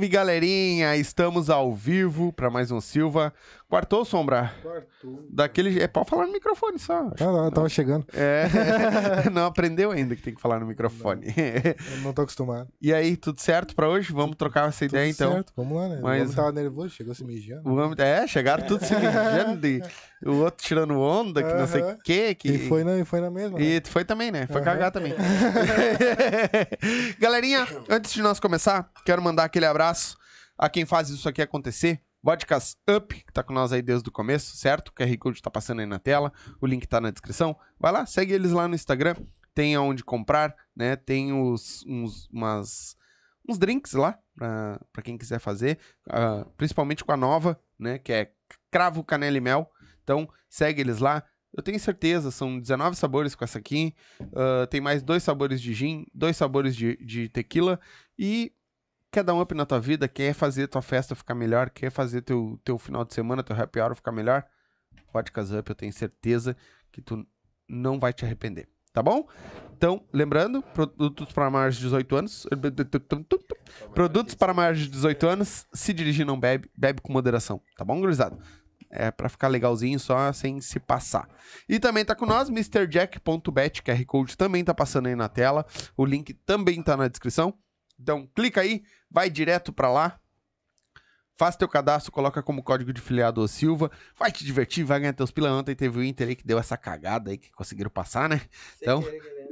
Salve, galerinha! Estamos ao vivo para mais um Silva. Quartou, Sombra? Quartou. Daquele... É pode falar no microfone só. Ah, não, eu tava chegando. É, não aprendeu ainda que tem que falar no microfone. Eu não tô acostumado. e aí, tudo certo para hoje? Vamos trocar essa Tudo ideia, então. certo, vamos lá, né? Mas- O homem tava nervoso, chegou se mijando. O homem- É, chegaram tudo se mijando, de- o outro tirando onda, que não sei o quê. Que... E foi na, e foi na mesma. né? E foi também, né? Foi Aham. cagar também. Galerinha, antes de nós começar, quero mandar aquele abraço a quem faz isso aqui acontecer. Vodkas Up, que tá com nós aí desde o começo, certo? O QR Code tá passando aí na tela, o link tá na descrição. Vai lá, segue eles lá no Instagram, tem aonde comprar, né? Tem os, uns, umas, uns drinks lá, pra, pra quem quiser fazer, ah, principalmente com a nova, né? Que é cravo, canela e mel. Então, segue eles lá. Eu tenho certeza, são 19 sabores com essa aqui. Ah, tem mais dois sabores de gin, dois sabores de, de tequila. E quer dar um up na tua vida, quer fazer tua festa ficar melhor, quer fazer teu, teu final de semana, teu happy hour ficar melhor, Vodkas Up, eu tenho certeza que tu não vai te arrepender. Tá bom? Então, lembrando, produtos para maiores de 18 anos. Produtos para maiores de 18 anos. Se dirigir, não bebe. Bebe com moderação. Tá bom, gurizada? É pra ficar legalzinho, só sem se passar. E também tá com nós, MrJack.bet, QR Code também tá passando aí na tela. O link também tá na descrição. Então, clica aí, vai direto pra lá. Faz teu cadastro, coloca como código de filiado o Silva. Vai te divertir, vai ganhar teus pila. Ontem teve o Inter aí que deu essa cagada aí que conseguiram passar, né? Então,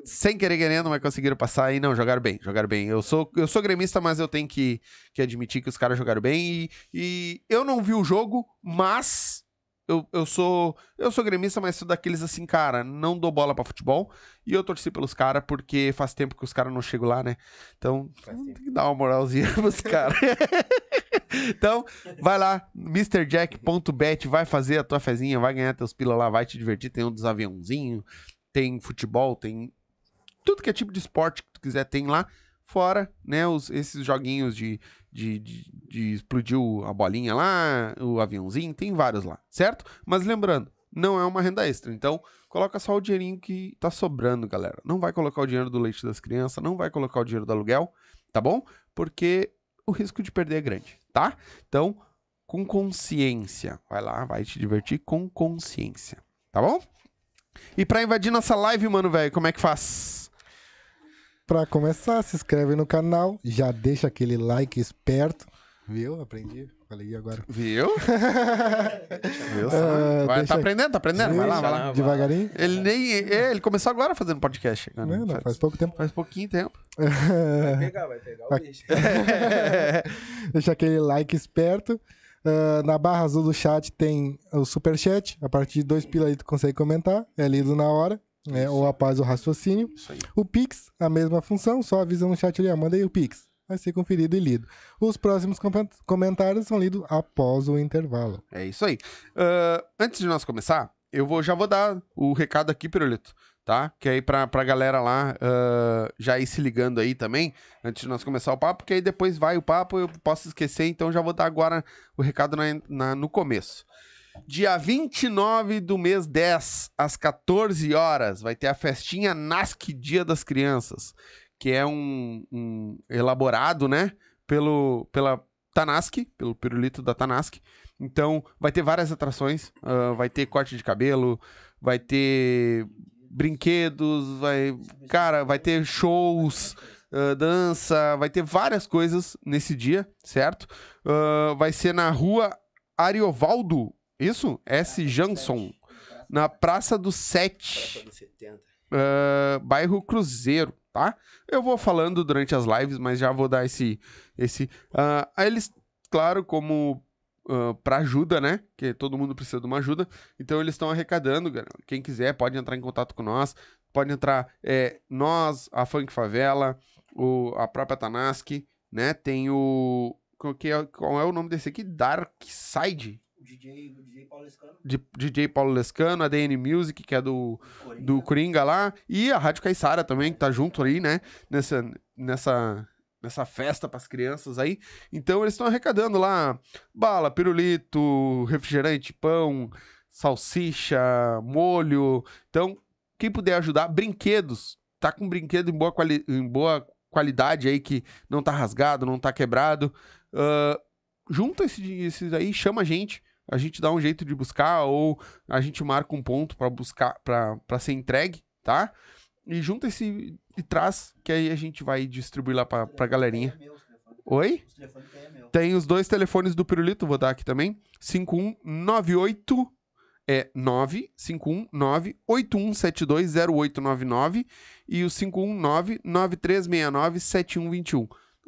sem querer querendo, mas conseguiram passar aí. Não, jogaram bem, jogaram bem. Eu sou, eu sou gremista, mas eu tenho que, que admitir que os caras jogaram bem. E, e eu não vi o jogo, mas eu, eu sou eu sou gremista, mas sou daqueles assim, cara, não dou bola pra futebol. E eu torci pelos caras, porque faz tempo que os caras não chegam lá, né? Então, tem que dar uma moralzinha pros caras. então, vai lá, MrJack.bet, vai fazer a tua fezinha, vai ganhar teus pila lá, vai te divertir. Tem um dos aviãozinhos, tem futebol, tem tudo que é tipo de esporte que tu quiser tem lá. Fora, né, os, esses joguinhos de, de, de, de explodir o- a bolinha lá, o aviãozinho, tem vários lá, certo? Mas lembrando, não é uma renda extra. Então, coloca só o dinheirinho que tá sobrando, galera. Não vai colocar o dinheiro do leite das crianças, não vai colocar o dinheiro do aluguel, tá bom? Porque o risco de perder é grande, tá? Então, com consciência. Vai lá, vai te divertir com consciência, tá bom? E pra invadir nossa live, mano, velho, como é que faz? Pra começar, se inscreve no canal, já deixa aquele like esperto. Viu? Aprendi. Falei agora. Viu? Viu? Ah, vai, deixa- tá aprendendo, tá aprendendo? Vai lá, vai lá. Devagarinho. Ele nem. é, ele começou agora fazendo podcast. cara. Não, não, faz, faz pouco tempo. faz pouquinho tempo. Vai pegar, vai pegar o bicho. Deixa aquele like esperto. Ah, na barra azul do chat tem o superchat. A partir de dois pila aí tu consegue comentar. É lido na hora. Né, ou após o raciocínio. Isso aí. O Pix, a mesma função, só avisa no chat ali, ó, manda aí o Pix. Vai ser conferido e lido. Os próximos com- comentários são lidos após o intervalo. É isso aí. Ah, antes de nós começar, eu vou, já vou dar o recado aqui, Pirulito, tá? Que aí pra, pra galera lá ah, já ir se ligando aí também, antes de nós começar o papo, porque aí depois vai o papo, eu posso esquecer, então já vou dar agora o recado na- na- no começo. Dia 29 do mês 10, às 14 horas, vai ter a festinha NASC Dia das Crianças, que é um, um elaborado, né, pelo, pela Tanask, pelo pirulito da Tanask. Então, vai ter várias atrações, ah, vai ter corte de cabelo, vai ter brinquedos, vai, cara, vai ter shows, ah, dança, vai ter várias coisas nesse dia, certo? Ah, vai ser na rua Ariovaldo, isso? S. Jansson, na Praça do Sete, Praça dos 70. ah, bairro Cruzeiro, tá? Eu vou falando durante as lives, mas já vou dar esse. esse ah, aí eles, claro, como ah, pra ajuda, né? Que todo mundo precisa de uma ajuda. Então eles estão arrecadando. galera. Quem quiser pode entrar em contato com nós. Pode entrar é, nós, a Funk Favela, o, a própria Tanask, né? Tem o. Qual, é, qual é o nome desse aqui? Dark Side. DJ, DJ Paulo Escano. De, DJ Paulo Lescano, a DN Music, que é do, Coringa. do Coringa lá, e a Rádio Caissara também, que tá junto aí, né? Nessa, nessa, nessa festa pras crianças aí. Então eles estão arrecadando lá bala, pirulito, refrigerante, pão, salsicha, molho. Então, quem puder ajudar, brinquedos. Tá com brinquedo em boa, quali em boa qualidade aí que não tá rasgado, não tá quebrado, ah, junta esse- esses aí, chama a gente, a gente dá um jeito de buscar ou a gente marca um ponto pra buscar, pra ser entregue, tá? E junta esse e traz, que aí a gente vai distribuir lá pra, pra galerinha. Oi? Tem os dois telefones do Pirulito, vou dar aqui também. 5198 é 951-981720899 e o 519-9369-7121.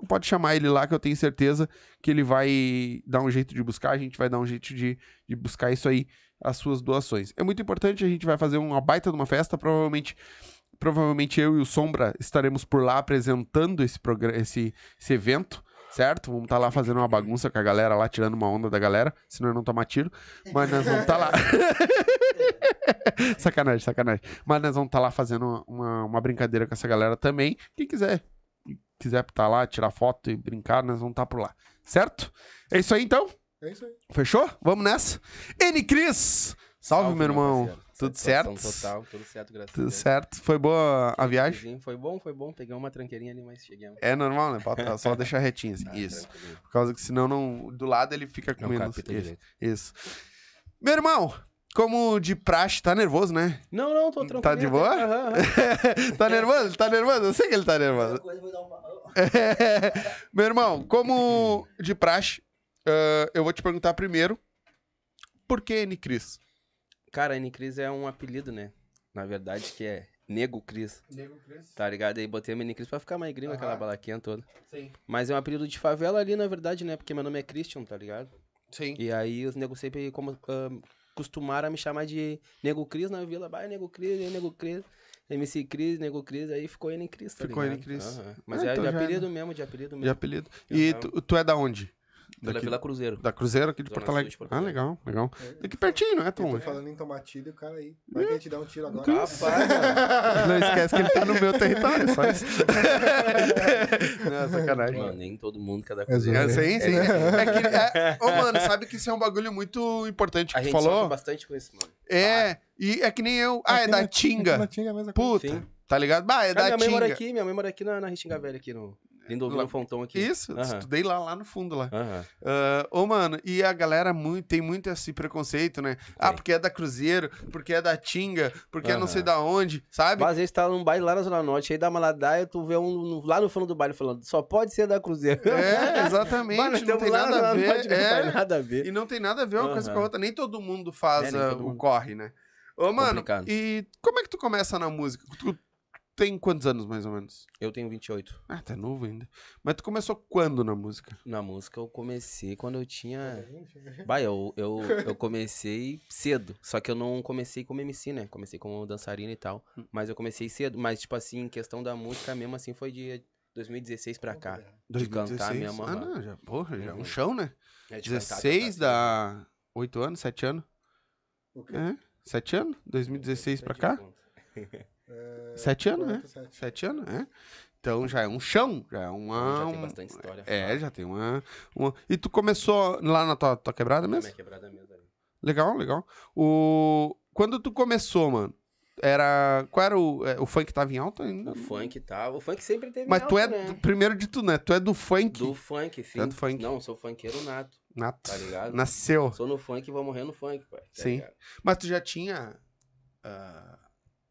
Pode chamar ele lá que eu tenho certeza que ele vai dar um jeito de buscar, a gente vai dar um jeito de, de buscar isso aí, as suas doações. É muito importante, a gente vai fazer uma baita de uma festa, provavelmente provavelmente eu e o Sombra estaremos por lá apresentando esse, esse, esse evento, certo? Vamos estar lá fazendo uma bagunça com a galera lá, tirando uma onda da galera, senão eu não tomar tiro. Mas nós vamos estar lá. sacanagem, sacanagem. Mas nós vamos estar lá fazendo uma, uma brincadeira com essa galera também. Quem quiser, quiser estar lá, tirar foto e brincar, nós vamos estar por lá. Certo? É isso aí então? É isso aí. Fechou? Vamos nessa. N Cris! Salve, meu irmão. parceiro. Tudo Satisfação certo? Total, tudo certo, graças a Tudo certo? Foi boa a viagem? Foi bom, foi bom. Peguei uma tranqueirinha ali, mas cheguei. É normal, né? Só deixar retinho assim. Ah, Isso. tranquilo. Por causa que senão não, do lado ele fica com Não menos. Isso, direito. isso. Meu irmão, como de praxe, tá nervoso, né? Não, não, tô tranquilo. Tá de boa? Aham, aham. tá nervoso? Tá nervoso? Eu sei que ele tá nervoso. Meu irmão, como de praxe, ah, eu vou te perguntar primeiro, por que N Cris? Cara, N Cris é um apelido, né? Na verdade, que é Nego Cris, Nego Cris. tá ligado? Aí botei N Cris pra ficar mais gringo, aquela balaquinha toda. Sim. Mas é um apelido de favela ali, na verdade, né? Porque meu nome é Christian, tá ligado? Sim. E aí os negros sempre como, ah, costumaram me chamar de Nego Cris na vila. Vai, Nego Cris, Nego Cris. MC Cris, Nego Cris, aí ficou N Cris, tá Ficou? N Cris. Aham. Mas Ah, é então de apelido mesmo, de apelido De mesmo. apelido. E tu, tu é da onde? Pela Daqui- Vila Cruzeiro. Da Cruzeiro aqui de Porto Alegre. Porto Ah, Alegre. legal, legal. Daqui pertinho, não é, tô falando em e o cara aí. Vai que a gente dá um tiro agora. Rapaz. Não esquece que ele tá no meu território, só isso. Não, sacanagem. Mano, nem todo mundo quer dar É Cruzeiro. É, sim, sim. É que, é, ô, mano, sabe que isso é um bagulho muito importante que A tu gente falou? bastante com isso, mano. É, e é que nem eu. Ah, é da Tinga. Tinga é. Puta, Sim. tá ligado? Bah, é Cara, da minha mãe mora Tinga. aqui, minha mãe mora aqui na, na Restinga Velha, aqui no Lindovino Lá- Fontão aqui. Isso, Aham. estudei lá, lá no fundo lá. Aham. Ah, ô, mano, e a galera muito, tem muito esse preconceito, né? Ah, Tem. porque é da Cruzeiro, porque é da Tinga, porque é não sei da onde, sabe? Mas às vezes tá num baile lá na Zona Norte, aí dá uma ladaia, tu vê um lá no fundo do baile falando, só pode ser da Cruzeiro. É, exatamente, Mano, não tem nada a ver. Norte, Não é. tem nada a ver. E não tem nada a ver uma coisa Aham. com a outra. Nem todo mundo faz É, ah, todo o mundo. corre, né? Ô, mano, Complicado. e como é que tu começa na música? Tu tem quantos anos, mais ou menos? Eu tenho 28. Ah, tá novo ainda. Mas tu começou quando na música? Na música eu comecei quando eu tinha. Bah, eu, eu, eu comecei cedo. Só que eu não comecei como MC, né? Comecei como dançarina e tal. Hum. Mas eu comecei cedo. Mas, tipo assim, em questão da música mesmo, assim, foi de 2016 pra cá. De cantar mesmo. Ah, não, já, porra, já é um Uhum. chão, né? É, de cantar, 16 cantar, dá 8 anos, 7 anos? O quê? É, 7 anos? 2016 pra cá? É, 7 anos, né? sete. 7 anos, é. Então já é um chão, já é uma... Já tem bastante história. É, já tem uma, uma... E tu começou lá na tua, tua quebrada Minha mesmo? quebrada mesmo ali. Legal, legal. O... Quando tu começou, mano, era... Qual era o... é, O funk tava em alta ainda? O funk tava. O funk sempre teve. Mas em tu é, alta, né? primeiro de tudo, né? Tu é do funk, Do funk, sim. é do funk. Não, sou funkeiro nato, nato. tá ligado? Nasceu. Sou no funk e vou morrer no funk, pai. tá Sim. ligado? Mas tu já tinha... ah,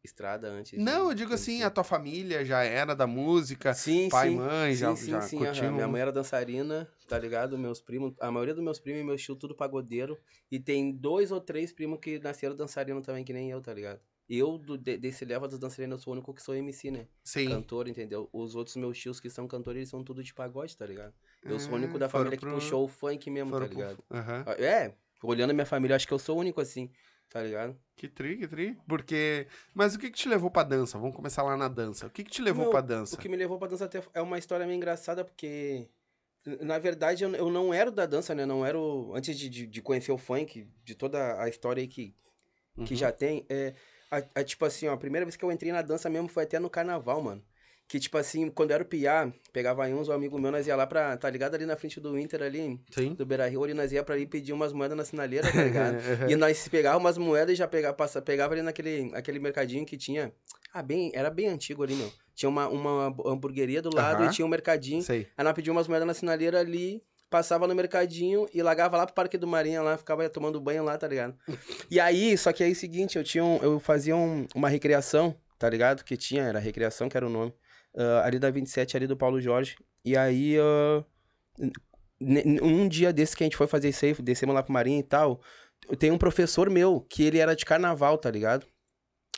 Estrada antes. Não, de- eu digo assim, a tua família já era da música, Sim, pai, sim. mãe, já, sim, sim, já sim, curtiam. Minha mãe era dançarina, tá ligado? Meus primos, a maioria dos meus primos e meus tios, tudo pagodeiro. E tem dois ou três primos que nasceram dançarino também, que nem eu, tá ligado? Eu, do, de- desse leva dos dançarinos, eu sou o único que sou MC, né? Sim. Cantor, entendeu? Os outros meus tios que são cantores, eles são tudo de pagode, tá ligado? Eu sou o Ah, único da foram família que pro- puxou o funk mesmo, tá pro- ligado? Aham. É, olhando a minha família, eu acho que eu sou o único assim, tá ligado? Que tri, que tri. Porque. Mas o que que te levou pra dança? Vamos começar lá na dança. O que que te levou Meu, pra dança? O que me levou pra dança até é uma história meio engraçada, porque. Na verdade, eu, eu não era da dança, né? Não era. o- antes de, de, de conhecer o funk, de toda a história aí que, que Uhum. já tem. É, a, a- tipo assim, ó, a primeira vez que eu entrei na dança mesmo foi até no carnaval, mano. Que, tipo assim, quando eu era o piá, pegava aí uns, um amigo meu, nós ia lá pra, tá ligado? Ali na frente do Inter, ali, Sim. do Beira Rio, ali nós ia pra ali pedir umas moedas na sinaleira, tá ligado? e nós pegava umas moedas e já pegava, passa, pegava ali naquele aquele mercadinho que tinha. Ah, bem, era bem antigo ali, meu. Tinha uma, uma hamburgueria do lado e tinha um mercadinho. Sei. Aí nós pedíamos umas moedas na sinaleira ali, passava no mercadinho e largava lá pro Parque do Marinha lá, ficava tomando banho lá, tá ligado? E aí, só que aí é o seguinte, eu tinha um, eu fazia um- uma recreação, tá ligado? Que tinha, era recreação, que era o nome. Ah, ali da 27, ali do Paulo Jorge. E aí, n- um dia desse que a gente foi fazer aí, descemos lá pro Marinha e tal, tem um professor meu, que ele era de carnaval, tá ligado?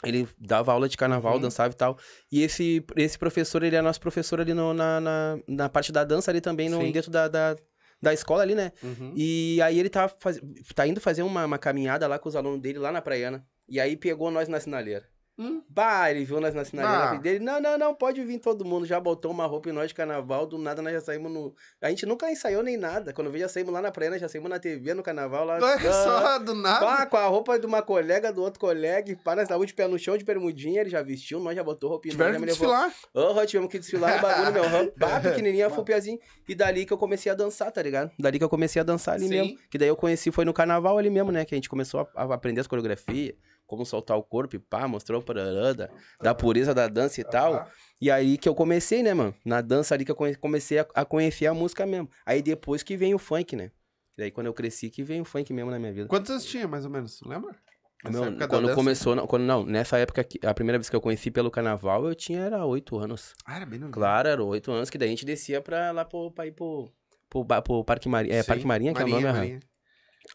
Ele dava aula de carnaval, Uhum. dançava e tal. E esse, esse professor, ele é nosso professor ali no- na, na, na parte da dança ali também, no, Sim. dentro da, da, da escola ali, né? Uhum. E aí ele tá, faz... tá indo fazer uma, uma caminhada lá com os alunos dele lá na Praiana. E aí pegou nós na sinaleira. Hum. Bah, ele viu nós na sinaleira Ah. dele. Não, não, não, pode vir todo mundo. Já botou uma roupa em nós de carnaval. Do nada nós já saímos no. A gente nunca ensaiou nem nada. Quando veio, já saímos lá na Praiana, já saímos na TV, no carnaval lá. Só, do nada. Pá, com a roupa de uma colega, do outro colega, e pá, nós estávamos de pé no chão, de bermudinha, ele já vestiu, nós já botou roupa em nós, já que me levou. desfilar. Aham, tivemos que desfilar no bagulho, meu. Aham, Pá, pequenininha, fupiazinho. E dali que eu comecei a dançar, tá ligado? Dali que eu comecei a dançar ali Sim. mesmo. Que daí eu conheci, foi no carnaval ali mesmo, né? Que a gente começou a, a aprender as coreografias, como soltar o corpo e pá, mostrou para da, da pureza da dança e tal. E aí que eu comecei, né, mano? Na dança ali que eu comecei a, a conhecer a música mesmo. Aí depois que vem o funk, né? E aí quando eu cresci que vem o funk mesmo na minha vida. Quantos anos tinha, mais ou menos? Lembra? Meu, quando começou, não, quando, não, nessa época, que- a primeira vez que eu conheci pelo carnaval, eu tinha era oito anos. Ah, era bem novinho. Claro, era oito anos, que daí a gente descia pra, lá pro, pra ir pro, pro, pro Parque Marinha, é, Sim. Parque Marinha, que é o Marinha, nome, aham. Marinha.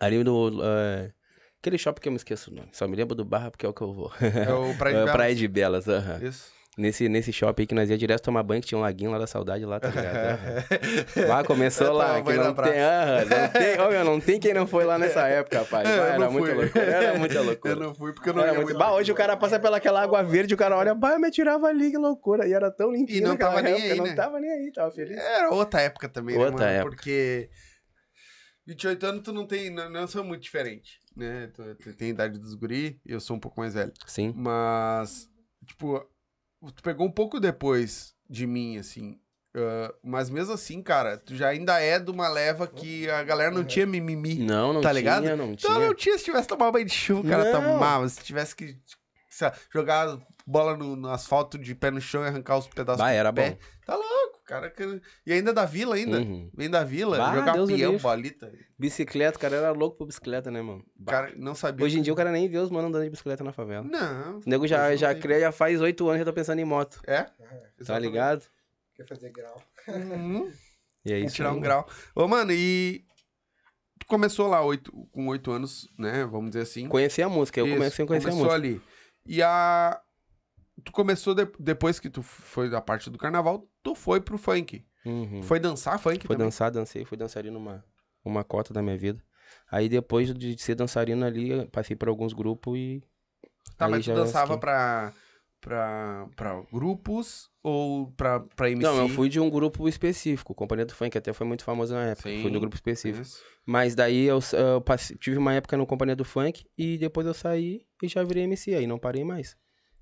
ali do, aquele shopping que eu me esqueço o nome, só me lembro do Barra porque é o que eu vou. É o Praia de É, Belas. Praia de Belas, aham. Isso. Nesse, nesse shopping aí que nós ia direto tomar banho, que tinha um laguinho lá da saudade lá, tá ligado? Lá começou lá, que não tem, aham, não tem, meu, não tem quem não foi lá nessa época, rapaz. É, era não muita fui. loucura, era muita loucura. Eu não fui porque eu não Era ia muito... muito. Bah, hoje o cara passa pelaquela água verde, o cara olha, bah, eu me tirava ali, que loucura. E era tão limpinho E não tava nem época, aí, não né? tava nem aí, tava feliz. Era outra época também, Outra né, mano? época. Porque 28 anos tu não tem, não, não são muito diferentes, né? Tem a idade dos guri, eu sou um pouco mais velho. Sim. Mas, tipo, tu pegou um pouco depois de mim, assim. ah, mas mesmo assim, cara, tu já ainda é de uma leva que a galera não tinha mimimi. Não, não Tá tinha, ligado? não Então tinha. não tinha, se tivesse tomado banho de chuva, o cara Não. tomava. Se tivesse que sei lá, jogar bola no, no asfalto de pé no chão e arrancar os pedaços Bah, do era pé. bom. Tá louco, cara. que- E ainda da vila, ainda. Uhum. Vem da vila, Bah, jogar Deus o peão, bolita. Bicicleta, o cara era louco por bicicleta, né, mano? Bah. cara não sabia. Hoje em dia o cara nem vê os manos andando de bicicleta na favela. Não. O nego já, já tem. cria, já faz oito anos e já tá pensando em moto. É? Tá Exatamente. ligado? Quer fazer grau. Uhum. E é isso. tirar um grau. Ô, mano, e. Tu começou lá oito, com oito anos, né? Vamos dizer assim. Conhecer a música, eu Isso, comecei a conhecer a começou música. ali. E a. Tu começou de- depois que tu foi da parte do carnaval, tu foi pro funk. Uhum. Foi dançar funk Foi também? dançar, dancei, fui dançarino uma, uma cota da minha vida. Aí depois de ser dançarino ali, passei por alguns grupos e. Tá, aí mas tu dançava fiquei- pra, pra, pra grupos ou pra, pra MC? Não, eu fui de um grupo específico, Companhia do Funk, até foi muito famoso na época. Sim. Fui de um grupo específico. Isso. Mas daí eu, eu passei- tive uma época no Companhia do Funk e depois eu saí e já virei MC, aí não parei mais.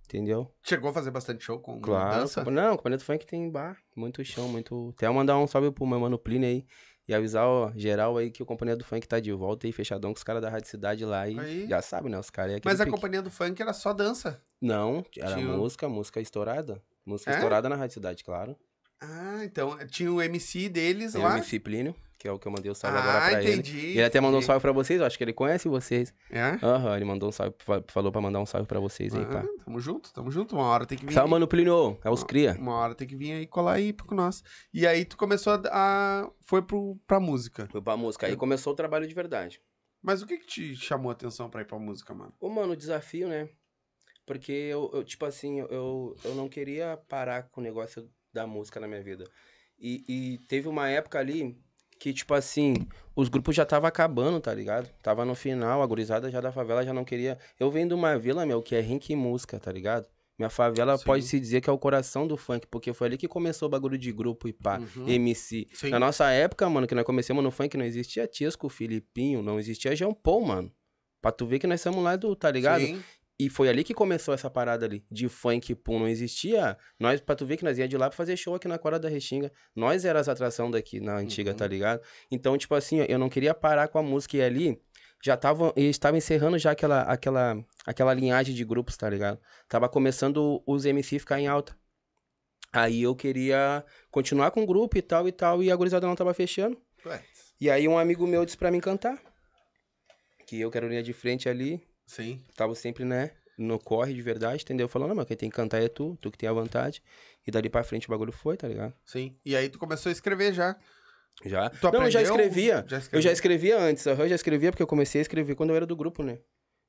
Entendeu? Chegou a fazer bastante show com Claro. dança? Não, Companhia do Funk tem bar, muito chão, muito. Até mandar um salve pro meu mano Plínio aí. E avisar, ó, geral aí que o Companhia do Funk tá de volta aí, fechadão com os caras da Rádio Cidade lá e Aí. já sabe, né? Os caras é Mas a pique. companhia do funk era só dança. Não, era Tinha música, música estourada. Música É? estourada na Rádio Cidade, claro. Ah, então tinha o MC deles Tem o lá. MC Plínio, que é o que eu mandei o salve agora ah, pra entendi. ele. Ele até mandou um entendi. salve pra vocês, eu acho que ele conhece vocês. É? Aham, ele mandou um salve, fa- falou pra mandar um salve pra vocês aí, pá. Ah, tamo junto, tamo junto. Uma hora tem que vir. Salve, aí. mano Plínio, é os cria. Uma hora tem que vir aí colar aí com nós. E aí tu começou a. a- foi pro, pra música. Foi pra música, aí começou o trabalho de verdade. Mas o que que te chamou a atenção pra ir pra música, mano? Ô, mano, o desafio, né? Porque eu, eu, tipo assim, eu, eu não queria parar com o negócio da música na minha vida. E, e teve uma época ali que, tipo assim, os grupos já tava acabando, tá ligado? Tava no final, a gurizada já da favela já não queria. Eu venho de uma vila, meu, que é rink e música, tá ligado? Minha favela Sim. pode se dizer que é o coração do funk, porque foi ali que começou o bagulho de grupo e pá, Uhum. MC. Sim. Na nossa época, mano, que nós começamos no funk, não existia Tiesco, Filipinho, não existia Jean Paul, mano. Pra tu ver que nós somos lá do, tá ligado? Sim. E foi ali que começou essa parada ali, de funk, pum, não existia. Nós, pra tu ver que nós ia de lá pra fazer show aqui na Quadra da Restinga. Nós era as atração daqui na antiga, Uhum. tá ligado? Então, tipo assim, eu não queria parar com a música e ali já tava, eles estavam encerrando já aquela, aquela, aquela linhagem de grupos, tá ligado? Tava começando os MC ficar em alta. Aí eu queria continuar com o grupo e tal e tal, e a gurizada não tava fechando. Ué, E aí um amigo meu disse pra mim cantar. Que eu quero linha de frente ali, sim. tava sempre, né, no corre de verdade, entendeu? Falando, não, mas quem tem que cantar é tu, tu que tem a vontade. E dali pra frente o bagulho foi, tá ligado? Sim. E aí tu começou a escrever já. Já. Tu não, eu já escrevia. Já Eu já escrevia antes, aham, eu já escrevia porque eu comecei a escrever quando eu era do grupo, né?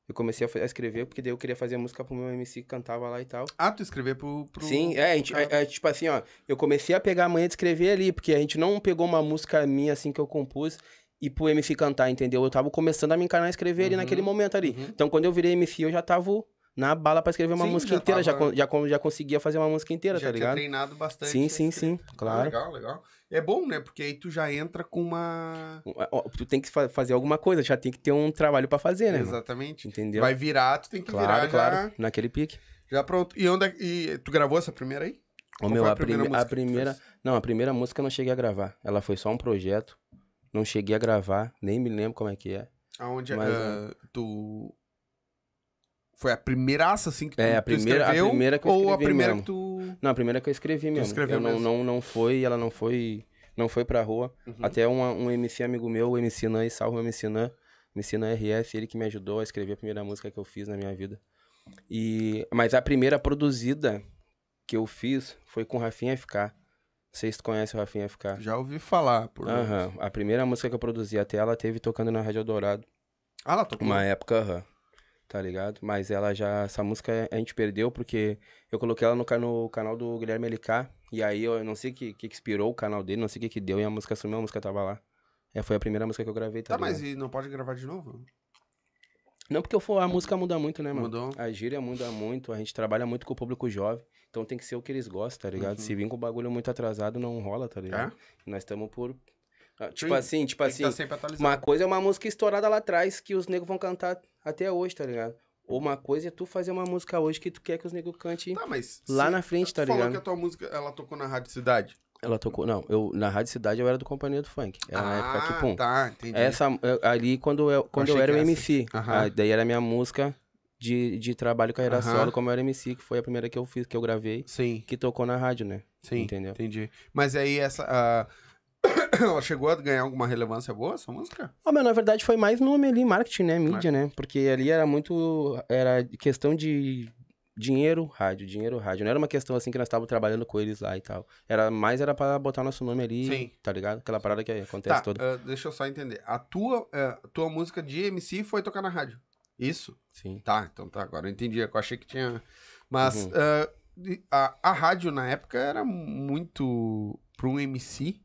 Eu comecei a a escrever porque daí eu queria fazer música pro meu MC que cantava lá e tal. Ah, tu escrever pro. pro Sim, é, a gente, é, é, tipo assim, ó, eu comecei a pegar a manhã de escrever ali, porque a gente não pegou uma música minha assim que eu compus e pro MC cantar, entendeu? Eu tava começando a me encanar a escrever ali Uhum, naquele momento ali. uhum. Então quando eu virei MC, eu já tava na bala pra escrever uma Sim, música já inteira, já, tava- já, con- já conseguia fazer uma música inteira, já tá tinha ligado? treinado bastante. Sim, sim, sim, Ah, claro. legal, legal. É bom, né? Porque aí tu já entra com uma. Ó, Tu tem que fa- fazer alguma coisa, já tem que ter um trabalho pra fazer, né? mano? Exatamente. Entendeu? Vai virar, tu tem que claro, virar claro, já, naquele pique. já pronto. E onde é- e tu gravou essa primeira aí? Ô, Qual meu, a, a primeira prime- a primeira. Não, a primeira música eu não cheguei a gravar. Ela foi só um projeto. Não cheguei a gravar, nem me lembro como é que é. Aonde Mas, ah, tu. Foi a primeiraça, assim, que tu, É, a tu primeira- a escreveu? primeira que eu Ou a escrevi primeira mesmo. que tu. Não, a primeira que eu escrevi mesmo. escreveu eu não, mesmo. não, não foi, ela não foi. Não foi pra rua. Uhum. Até uma- um MC amigo meu, o MC Nan, e salve o MC Nan. MC Nan RS, ele que me ajudou a escrever a primeira música que eu fiz na minha vida. E, mas a primeira produzida que eu fiz foi com o Rafinha FK. Não sei se tu conhece o Rafinha FK. Já ouvi falar. Por... Aham. A primeira música que eu produzi até ela teve tocando na Rádio Dourado. Ah, ela tocou. Uma época, aham. Tá ligado? Mas ela já. Essa música a gente perdeu porque eu coloquei ela no, no canal do Guilherme LK. E aí eu não sei o que, que inspirou o canal dele, não sei o que que deu. E a música sumiu, a música tava lá. É, foi a primeira música que eu gravei, tá, Tá, mas e não pode gravar de novo? Não, porque eu for, a música muda muito, né, mano? Mudou. A gíria muda muito, a gente trabalha muito com o público jovem. Então tem que ser o que eles gostam, tá ligado? Uhum. Se vir com o bagulho muito atrasado, não rola, tá ligado? Nós estamos por. Ah, Tipo Sim, assim, tipo que assim. tá. Uma coisa é uma música estourada lá atrás que os negros vão cantar até hoje, tá ligado? Ou uma coisa é tu fazer uma música hoje que tu quer que os negros cantem Tá, lá na frente, tá tu falou ligado? que a tua música, ela tocou na Rádio Cidade. Ela tocou. Não, eu na Rádio Cidade eu era do Companhia do Funk. Era na época que, pum. tá, entendi. Essa, eu- ali quando eu, quando eu, era o. MC. Aham. ah, daí era a minha música de, de trabalho carreira Aham. solo, como eu era MC, que foi a primeira que eu fiz, que eu gravei, Sim, que tocou na rádio, né? sim. Entendeu? Entendi. Mas aí essa. ah, ela chegou a ganhar alguma relevância boa, essa música? Mas na verdade foi mais nome ali, marketing, né? Mídia, né? Porque ali era muito. Era questão de dinheiro, rádio, dinheiro, rádio. Não era uma questão assim que nós estávamos trabalhando com eles lá e tal. Era mais era pra botar nosso nome ali, Sim. tá ligado? Aquela parada que acontece Tá, toda. ah, deixa eu só entender. A tua, ah, tua música de MC foi tocar na rádio. Isso? Sim. Tá, então tá. Agora eu entendi. Eu achei que tinha. Mas Uhum. de- a, a rádio na época era muito. Para um MC.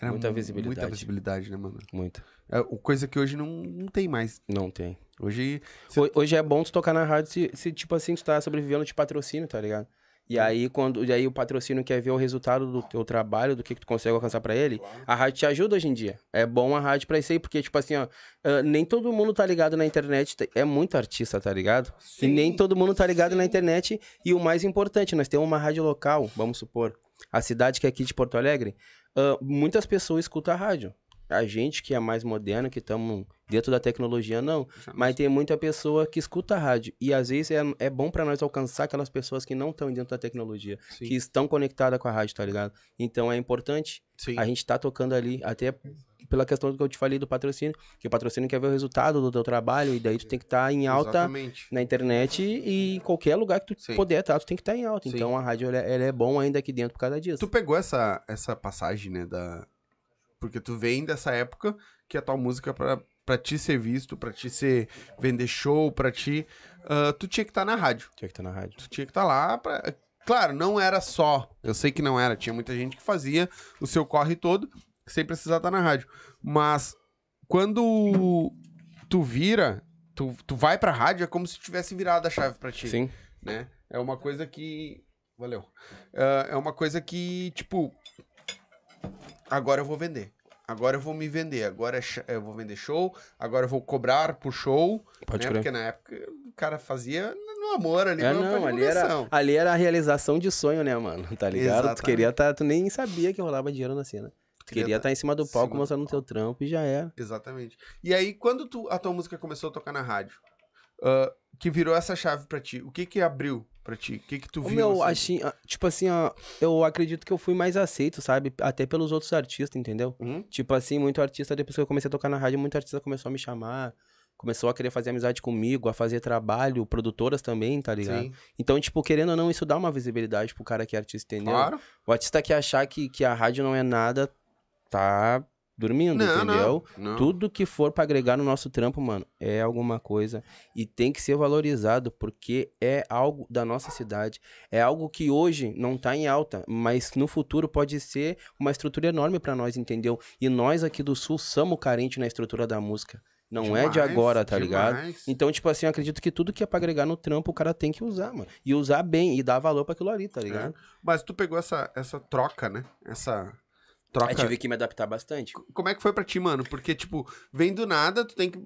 Era Muita mu- visibilidade. Muita visibilidade, né, mano? Muito. É, coisa que hoje não, não tem mais. Não tem. Hoje. Cê- Hoje é bom tu tocar na rádio se, se, tipo assim, tu tá sobrevivendo de patrocínio, tá ligado? E aí, quando e aí o patrocínio quer ver o resultado do teu trabalho, do que, que tu consegue alcançar pra ele, a rádio te ajuda hoje em dia. É bom a rádio pra isso aí, porque, tipo assim, ó, ah, nem todo mundo tá ligado na internet, te- é muito artista, tá ligado? e nem todo mundo tá ligado na internet. E o mais importante, nós temos uma rádio local, vamos supor, a cidade que é aqui de Porto Alegre, ah, muitas pessoas escutam a rádio. A gente que é mais moderno, que estamos dentro da tecnologia, não. Não Mas tem muita pessoa que escuta a rádio. E às vezes é, é bom pra nós alcançar aquelas pessoas que não estão dentro da tecnologia, Sim, que estão conectadas com a rádio, tá ligado? Então é importante sim. a gente tá tocando ali, até pela questão que eu te falei do patrocínio, que o patrocínio quer ver o resultado do teu trabalho, e daí tu tem que estar em alta Exatamente. na internet e em qualquer lugar que tu Sim. puder estar, tu tem que estar em alta. Sim. Então a rádio ela, é- ela é bom ainda aqui dentro por causa disso. Tu pegou essa, essa passagem, né, da... Porque tu vem dessa época que a tua música pra, pra ti ser visto, pra ti ser... Vender show, pra ti... ah, tu tinha que estar na rádio. Tinha que estar na rádio. Tu tinha que estar lá pra... Claro, não era só. Eu sei que não era. Tinha muita gente que fazia o seu corre todo sem precisar estar na rádio. Mas quando tu vira, tu, tu vai pra rádio, é como se tivesse virado a chave pra ti Sim. né? É uma coisa que. Valeu. É é uma coisa que, tipo. Agora eu vou vender. agora eu vou me vender, agora é eu vou vender show, agora eu vou cobrar por show, Pode né? crer. Porque na época o cara fazia no amor ali, É, não, ali era, ali era a realização de sonho, né, mano? Tá ligado? Exatamente. Tu queria tá, tu nem sabia que rolava dinheiro na cena. Queria queria tá estar em cima do palco cima do mostrando o teu trampo e já era. Exatamente. E aí, quando tu, a tua música começou a tocar na rádio, ah, que virou essa chave pra ti, o que que abriu pra ti? O que que tu O viu? meu, assim? achei, ah, tipo assim, ó, eu acredito que eu fui mais aceito, sabe? Até pelos outros artistas, entendeu? Hum? Tipo assim, muito artista, depois que eu comecei a tocar na rádio, muito artista começou a me chamar, começou a querer fazer amizade comigo, a fazer trabalho, produtoras também, tá ligado? Sim, Então, tipo, querendo ou não, isso dá uma visibilidade pro cara que é artista, entendeu? claro. O artista que achar que, que a rádio não é nada, tá dormindo, Não, entendeu? não, não. Tudo que for pra agregar no nosso trampo, mano, é alguma coisa e tem que ser valorizado porque é algo da nossa cidade. É algo que hoje não tá em alta, mas no futuro pode ser uma estrutura enorme pra nós, entendeu? E nós aqui do sul somos carentes na estrutura da música. Não é de Demais, agora, tá ligado? demais. Então, tipo assim, eu acredito que tudo que é pra agregar no trampo, o cara tem que usar, mano. E usar bem e dar valor pra aquilo ali, tá ligado? Mas tu pegou essa, essa troca, né? Essa troca. Aí tive que me adaptar bastante. Como é que foi pra ti, mano? Porque, tipo, vem do nada, tu tem que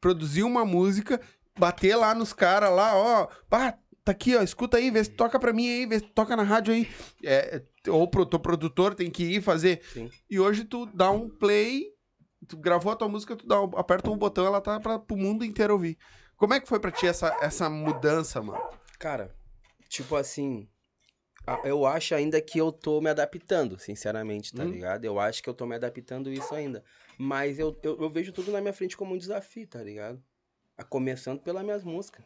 produzir uma música, bater lá nos caras lá, ó, pá, tá aqui, ó, escuta aí, vê se toca pra mim aí, vê se toca na rádio aí. É, ou pro teu produtor tem que ir fazer. Sim. E hoje tu dá um play, tu gravou a tua música, tu dá, um- aperta um botão, ela tá pra, pro mundo inteiro ouvir. Como é que foi pra ti essa, essa mudança, mano? Cara, tipo assim, eu acho ainda que eu tô me adaptando, sinceramente, tá Hum. ligado? Eu acho que eu tô me adaptando isso ainda. Mas eu, eu, eu vejo tudo na minha frente como um desafio, tá ligado? A começando pelas minhas músicas,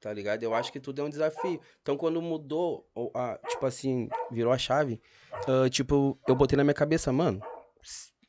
tá ligado? Eu acho que tudo é um desafio. Então, quando mudou, ou a- tipo assim, virou a chave, ah, tipo, eu botei na minha cabeça, mano,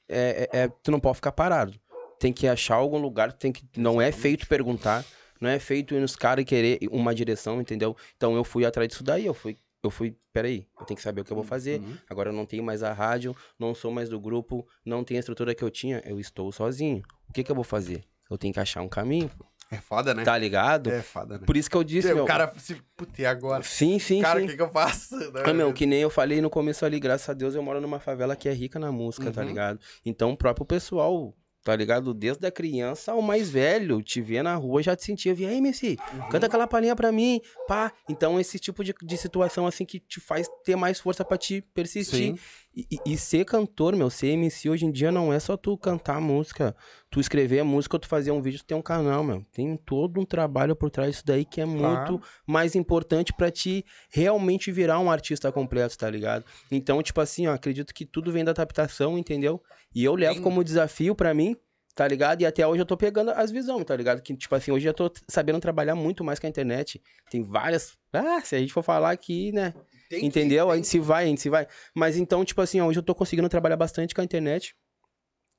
é, é- é- tu não pode ficar parado. Tem que achar algum lugar, tem que. Não é feito perguntar, não é feito ir nos caras querer uma direção, entendeu? Então eu fui atrás disso daí, eu fui. Eu fui, peraí, eu tenho que saber o que eu vou fazer. Uhum. Agora eu não tenho mais a rádio, não sou mais do grupo, não tenho a estrutura que eu tinha, eu estou sozinho. O que que eu vou fazer? Eu tenho que achar um caminho, É foda, né? tá ligado? É foda, né? Por isso que eu disse, o meu. cara se. Putz, e agora? Sim, sim, cara, o que, que eu faço? Né? Ah, meu, que nem eu falei no começo ali, graças a Deus eu moro numa favela que é rica na música, tá Uhum. ligado? Então o próprio pessoal, tá ligado? Desde a criança ao mais velho, te vê na rua já te sentia, via, aí, MC, Uhum. canta aquela palhinha pra mim, pá. Então esse tipo de, de situação, assim, que te faz ter mais força pra te persistir. Sim. E, e- ser cantor, meu, ser MC hoje em dia não é só tu cantar música, tu escrever a música ou tu fazer um vídeo, tu tem um canal, meu. Tem todo um trabalho por trás disso daí que é muito mais importante pra te realmente virar um artista completo, tá ligado? Então, tipo assim, ó, acredito que tudo vem da adaptação, entendeu? E eu levo como desafio pra mim, tá ligado? E até hoje eu tô pegando as visões, tá ligado? Que, tipo assim, hoje eu tô sabendo trabalhar muito mais com a internet. Tem várias. Ah, se a gente for falar aqui, né? Tem que- Entendeu? A tem gente se vai, a gente se vai. Mas então, tipo assim, ó, hoje eu tô conseguindo trabalhar bastante com a internet.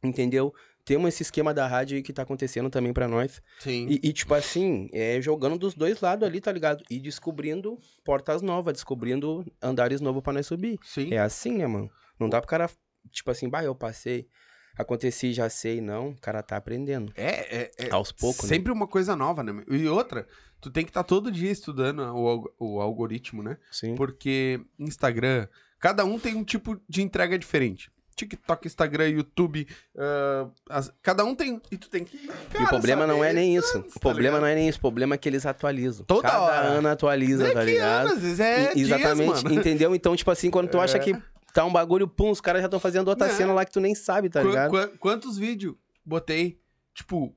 Entendeu? Temos esse esquema da rádio aí que tá acontecendo também pra nós. Sim. E, e, tipo assim, é jogando dos dois lados ali, tá ligado? E descobrindo portas novas, descobrindo andares novos pra nós subir. Sim. É assim, né, mano? Não dá pro cara, tipo assim, bah, eu passei, aconteci, já sei, não. O cara tá aprendendo. É, é, é Aos poucos, né? sempre uma coisa nova, né? E outra, tu tem que estar todo dia estudando o, o algoritmo, né? Sim. Porque Instagram, cada um tem um tipo de entrega diferente. TikTok, Instagram, YouTube, ah, as- cada um tem. E tu tem que. E cara, o problema não é nem isso. antes, O tá problema ligado? não é nem isso. O problema é que eles atualizam. Toda Cada hora. ano atualiza, é tá ligado? ano, às vezes é E- dias, Exatamente, mano. entendeu? Então, tipo assim, quando tu acha É. que tá um bagulho, pum, os caras já estão fazendo outra cena lá que tu nem sabe, tá Qua- ligado? qua- quantos vídeos botei? Tipo,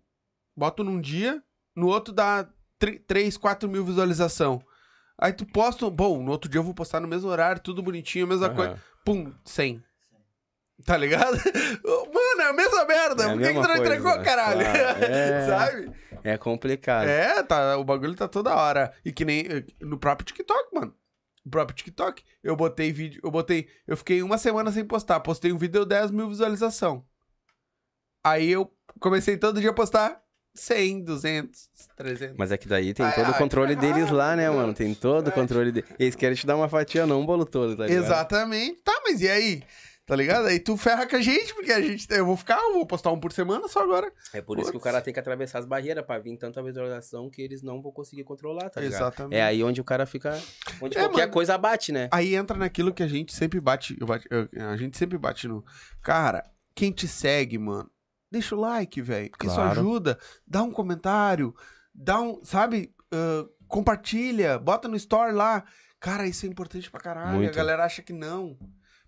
boto num dia, no outro dá 3, 4 mil visualização. Aí tu posta, bom, no outro dia eu vou postar no mesmo horário, tudo bonitinho, a mesma Aham. coisa. Pum, 100. Tá ligado? Mano, é a mesma merda. É a Por que, que tu não entregou, coisa, caralho? claro. É. Sabe? É complicado. É, tá, o bagulho tá toda hora. E que nem eh, no próprio TikTok, mano. No próprio TikTok. Eu botei vídeo, eu botei. Eu fiquei uma semana sem postar. Postei um vídeo, deu 10 mil visualização. Aí eu comecei todo dia a postar 100, 200, 300. Mas é que daí tem todo o controle deles lá, né, mano? Tem todo o controle deles. Eles querem te dar uma fatia, não um bolo todo, tá ligado? Exatamente. Tá, mas e aí? Tá ligado? Aí tu ferra com a gente, porque a gente. Eu vou ficar, eu vou postar um por semana só agora. É por isso que o Putz. cara tem que atravessar as barreiras pra vir tanta visualização que eles não vão conseguir controlar, tá ligado? Exatamente. É aí onde o cara fica. Onde É, qualquer mano. coisa bate, né? Aí entra naquilo que a gente sempre bate. eu bate- eu- a gente sempre bate no. Cara, quem te segue, mano, deixa o like, velho. Isso Claro. ajuda. Dá um comentário, dá um, sabe, ah, compartilha, bota no story lá. Cara, isso é importante pra caralho. Muito. A galera acha que não.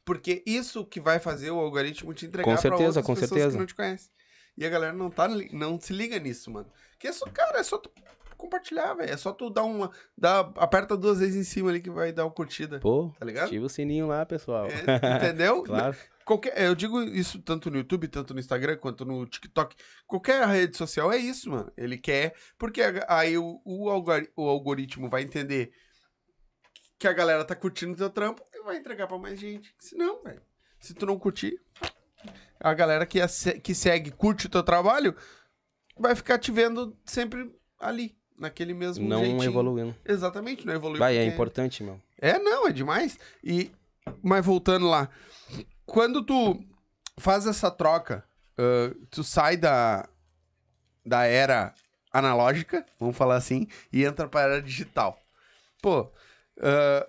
Porque isso que vai fazer o algoritmo te entregar Com pra certeza, outras com pessoas certeza. que não te conhecem. E a galera não, tá, não se liga nisso, mano. Que é só, cara, é só tu compartilhar, velho. É só tu dar uma. Dar, aperta duas vezes em cima ali que vai dar uma curtida. Pô, Tá ligado? ativa o sininho lá, pessoal. É, entendeu? claro. Qualquer, eu digo isso tanto no YouTube, tanto no Instagram, quanto no TikTok. Qualquer rede social é isso, mano. Ele quer. Porque aí o, o, algori- o algoritmo vai entender que a galera tá curtindo o teu trampo e vai entregar pra mais gente. Se não, velho. Se tu não curtir, a galera que, que segue, curte o teu trabalho, vai ficar te vendo sempre ali, naquele mesmo Não jeitinho. evoluindo. Exatamente, não evoluiu. Vai, é importante, meu. é, não, é demais. E, mas voltando lá, quando tu faz essa troca, ah, tu sai da, da era analógica, vamos falar assim, e entra pra era digital. Pô, ah,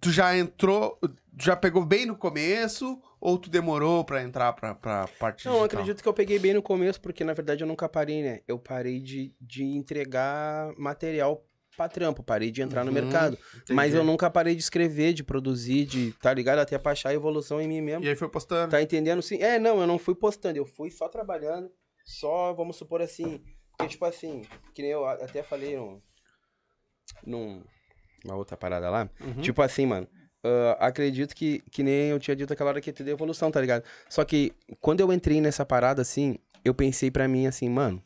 tu já entrou, já pegou bem no começo, ou tu demorou pra entrar pra, pra parte Não, digital? acredito que eu peguei bem no começo, porque na verdade eu nunca parei, né? Eu parei de, de entregar material pra trampo, parei de entrar no Uhum, mercado. Mas Entendi. eu nunca parei de escrever, de produzir, de, tá ligado? Até pra achar a evolução em mim mesmo. E aí foi postando. Tá entendendo? Sim. É, não, eu não fui postando, eu fui só trabalhando, só, vamos supor assim, porque tipo assim, que nem eu até falei num, num uma outra parada lá, Uhum. tipo assim, mano, ah, acredito que, que nem eu tinha dito aquela hora que ia ter evolução, tá ligado? Só que quando eu entrei nessa parada assim, eu pensei pra mim assim, mano,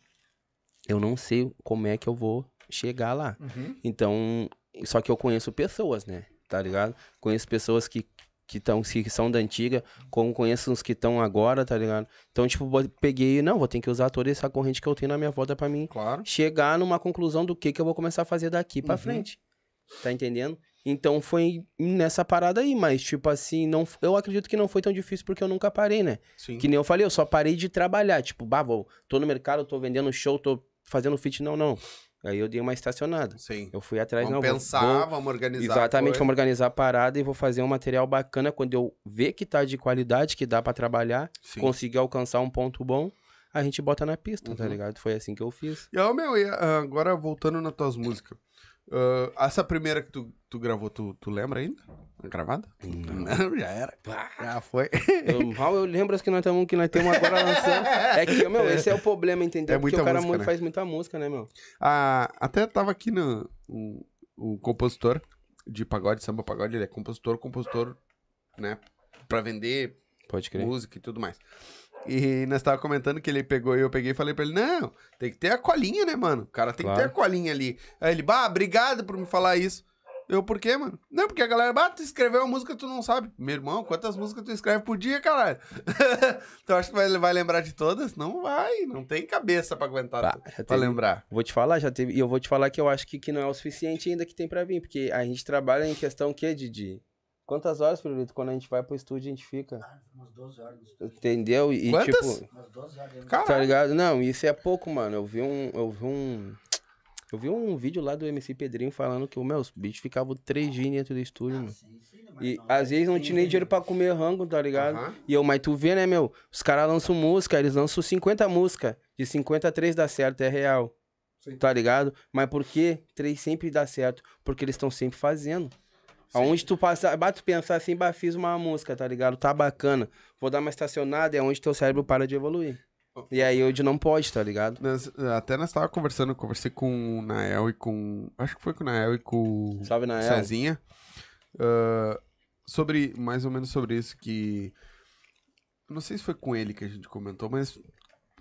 eu não sei como é que eu vou chegar lá. Uhum. Então, só que eu conheço pessoas, né? Tá ligado? Conheço pessoas que que, tão, que são da antiga, como conheço uns que estão agora, tá ligado? Então, tipo, peguei, não, vou ter que usar toda essa corrente que eu tenho na minha volta pra mim Claro. chegar numa conclusão do que que eu vou começar a fazer daqui pra Uhum. frente. Tá entendendo? Então foi nessa parada aí, mas tipo assim, não, eu acredito que não foi tão difícil porque eu nunca parei, né? Sim. Que nem eu falei, eu só parei de trabalhar. Tipo, bah, vou, tô no mercado, tô vendendo show, tô fazendo fit, não, não. Aí eu dei uma estacionada. Sim. Eu fui atrás, Vamos não. pensar, vou- vamos organizar. Exatamente, vamos organizar a parada e vou fazer um material bacana quando eu ver que tá de qualidade, que dá pra trabalhar, Sim. conseguir alcançar um ponto bom, a gente bota na pista, tá Uhum. ligado? Foi assim que eu fiz. E, ó, meu, e, ah, agora voltando nas tuas músicas. Ah, essa primeira que tu, tu gravou, tu, tu lembra ainda? Gravada? Não, já era. Já foi. Mal eu lembro as que nós estamos que nós temos agora lançando. É que, meu, esse é o problema, entendeu? É Porque o cara música, né? faz muita música, né, meu? Ah, até tava aqui no o, o compositor de pagode, samba pagode, ele é compositor, compositor, né? Pra vender Pode crer. música e tudo mais. E nós tava comentando que ele pegou e eu peguei e falei pra ele, não, tem que ter a colinha, né, mano? O cara tem que ter Claro. a colinha ali. Aí ele, bah, obrigado por me falar isso. Eu, por quê, mano? Não, porque a galera, bah, tu escreveu uma música tu não sabe. Meu irmão, quantas músicas tu escreve por dia, caralho? tu acha que vai, vai lembrar de todas? Não vai, não tem cabeça pra aguentar, já pra teve- lembrar. Vou te falar, já teve. E eu vou te falar que eu acho que, que não é o suficiente ainda que tem pra vir. Porque a gente trabalha em questão que, Didi? Quantas horas, Pirulito, quando a gente vai pro estúdio, a gente fica? Ah, umas 12 horas. Entendeu? E, Quantas? tipo. Umas 12 horas. Tá Caralho. ligado? Não, isso é pouco, mano. Eu vi um. Eu vi um. Eu vi um vídeo lá do MC Pedrinho falando que o meu, os bichos ficavam três dias dentro do estúdio, mano. Sim, sim, E não, às vezes não tinha nem dinheiro pra comer rango, tá ligado? E eu, mas tu vê, né, meu? Os caras lançam música, eles lançam 50 músicas. De 50 três dá certo, é real. Sim. Tá ligado? Mas por que três sempre dá certo? Porque eles estão sempre fazendo. Aonde tu passa, bate pensar assim, bah, fiz uma música, tá ligado? Tá bacana. Vou dar uma estacionada, é onde teu cérebro para de evoluir. E aí hoje não pode, tá ligado? Nós- até nós tava conversando, conversei com o Nael e com. Acho que foi com o Nael e com Salve na Cezinha. ah, sobre. Mais ou menos sobre isso que. Não sei se foi com ele que a gente comentou, mas.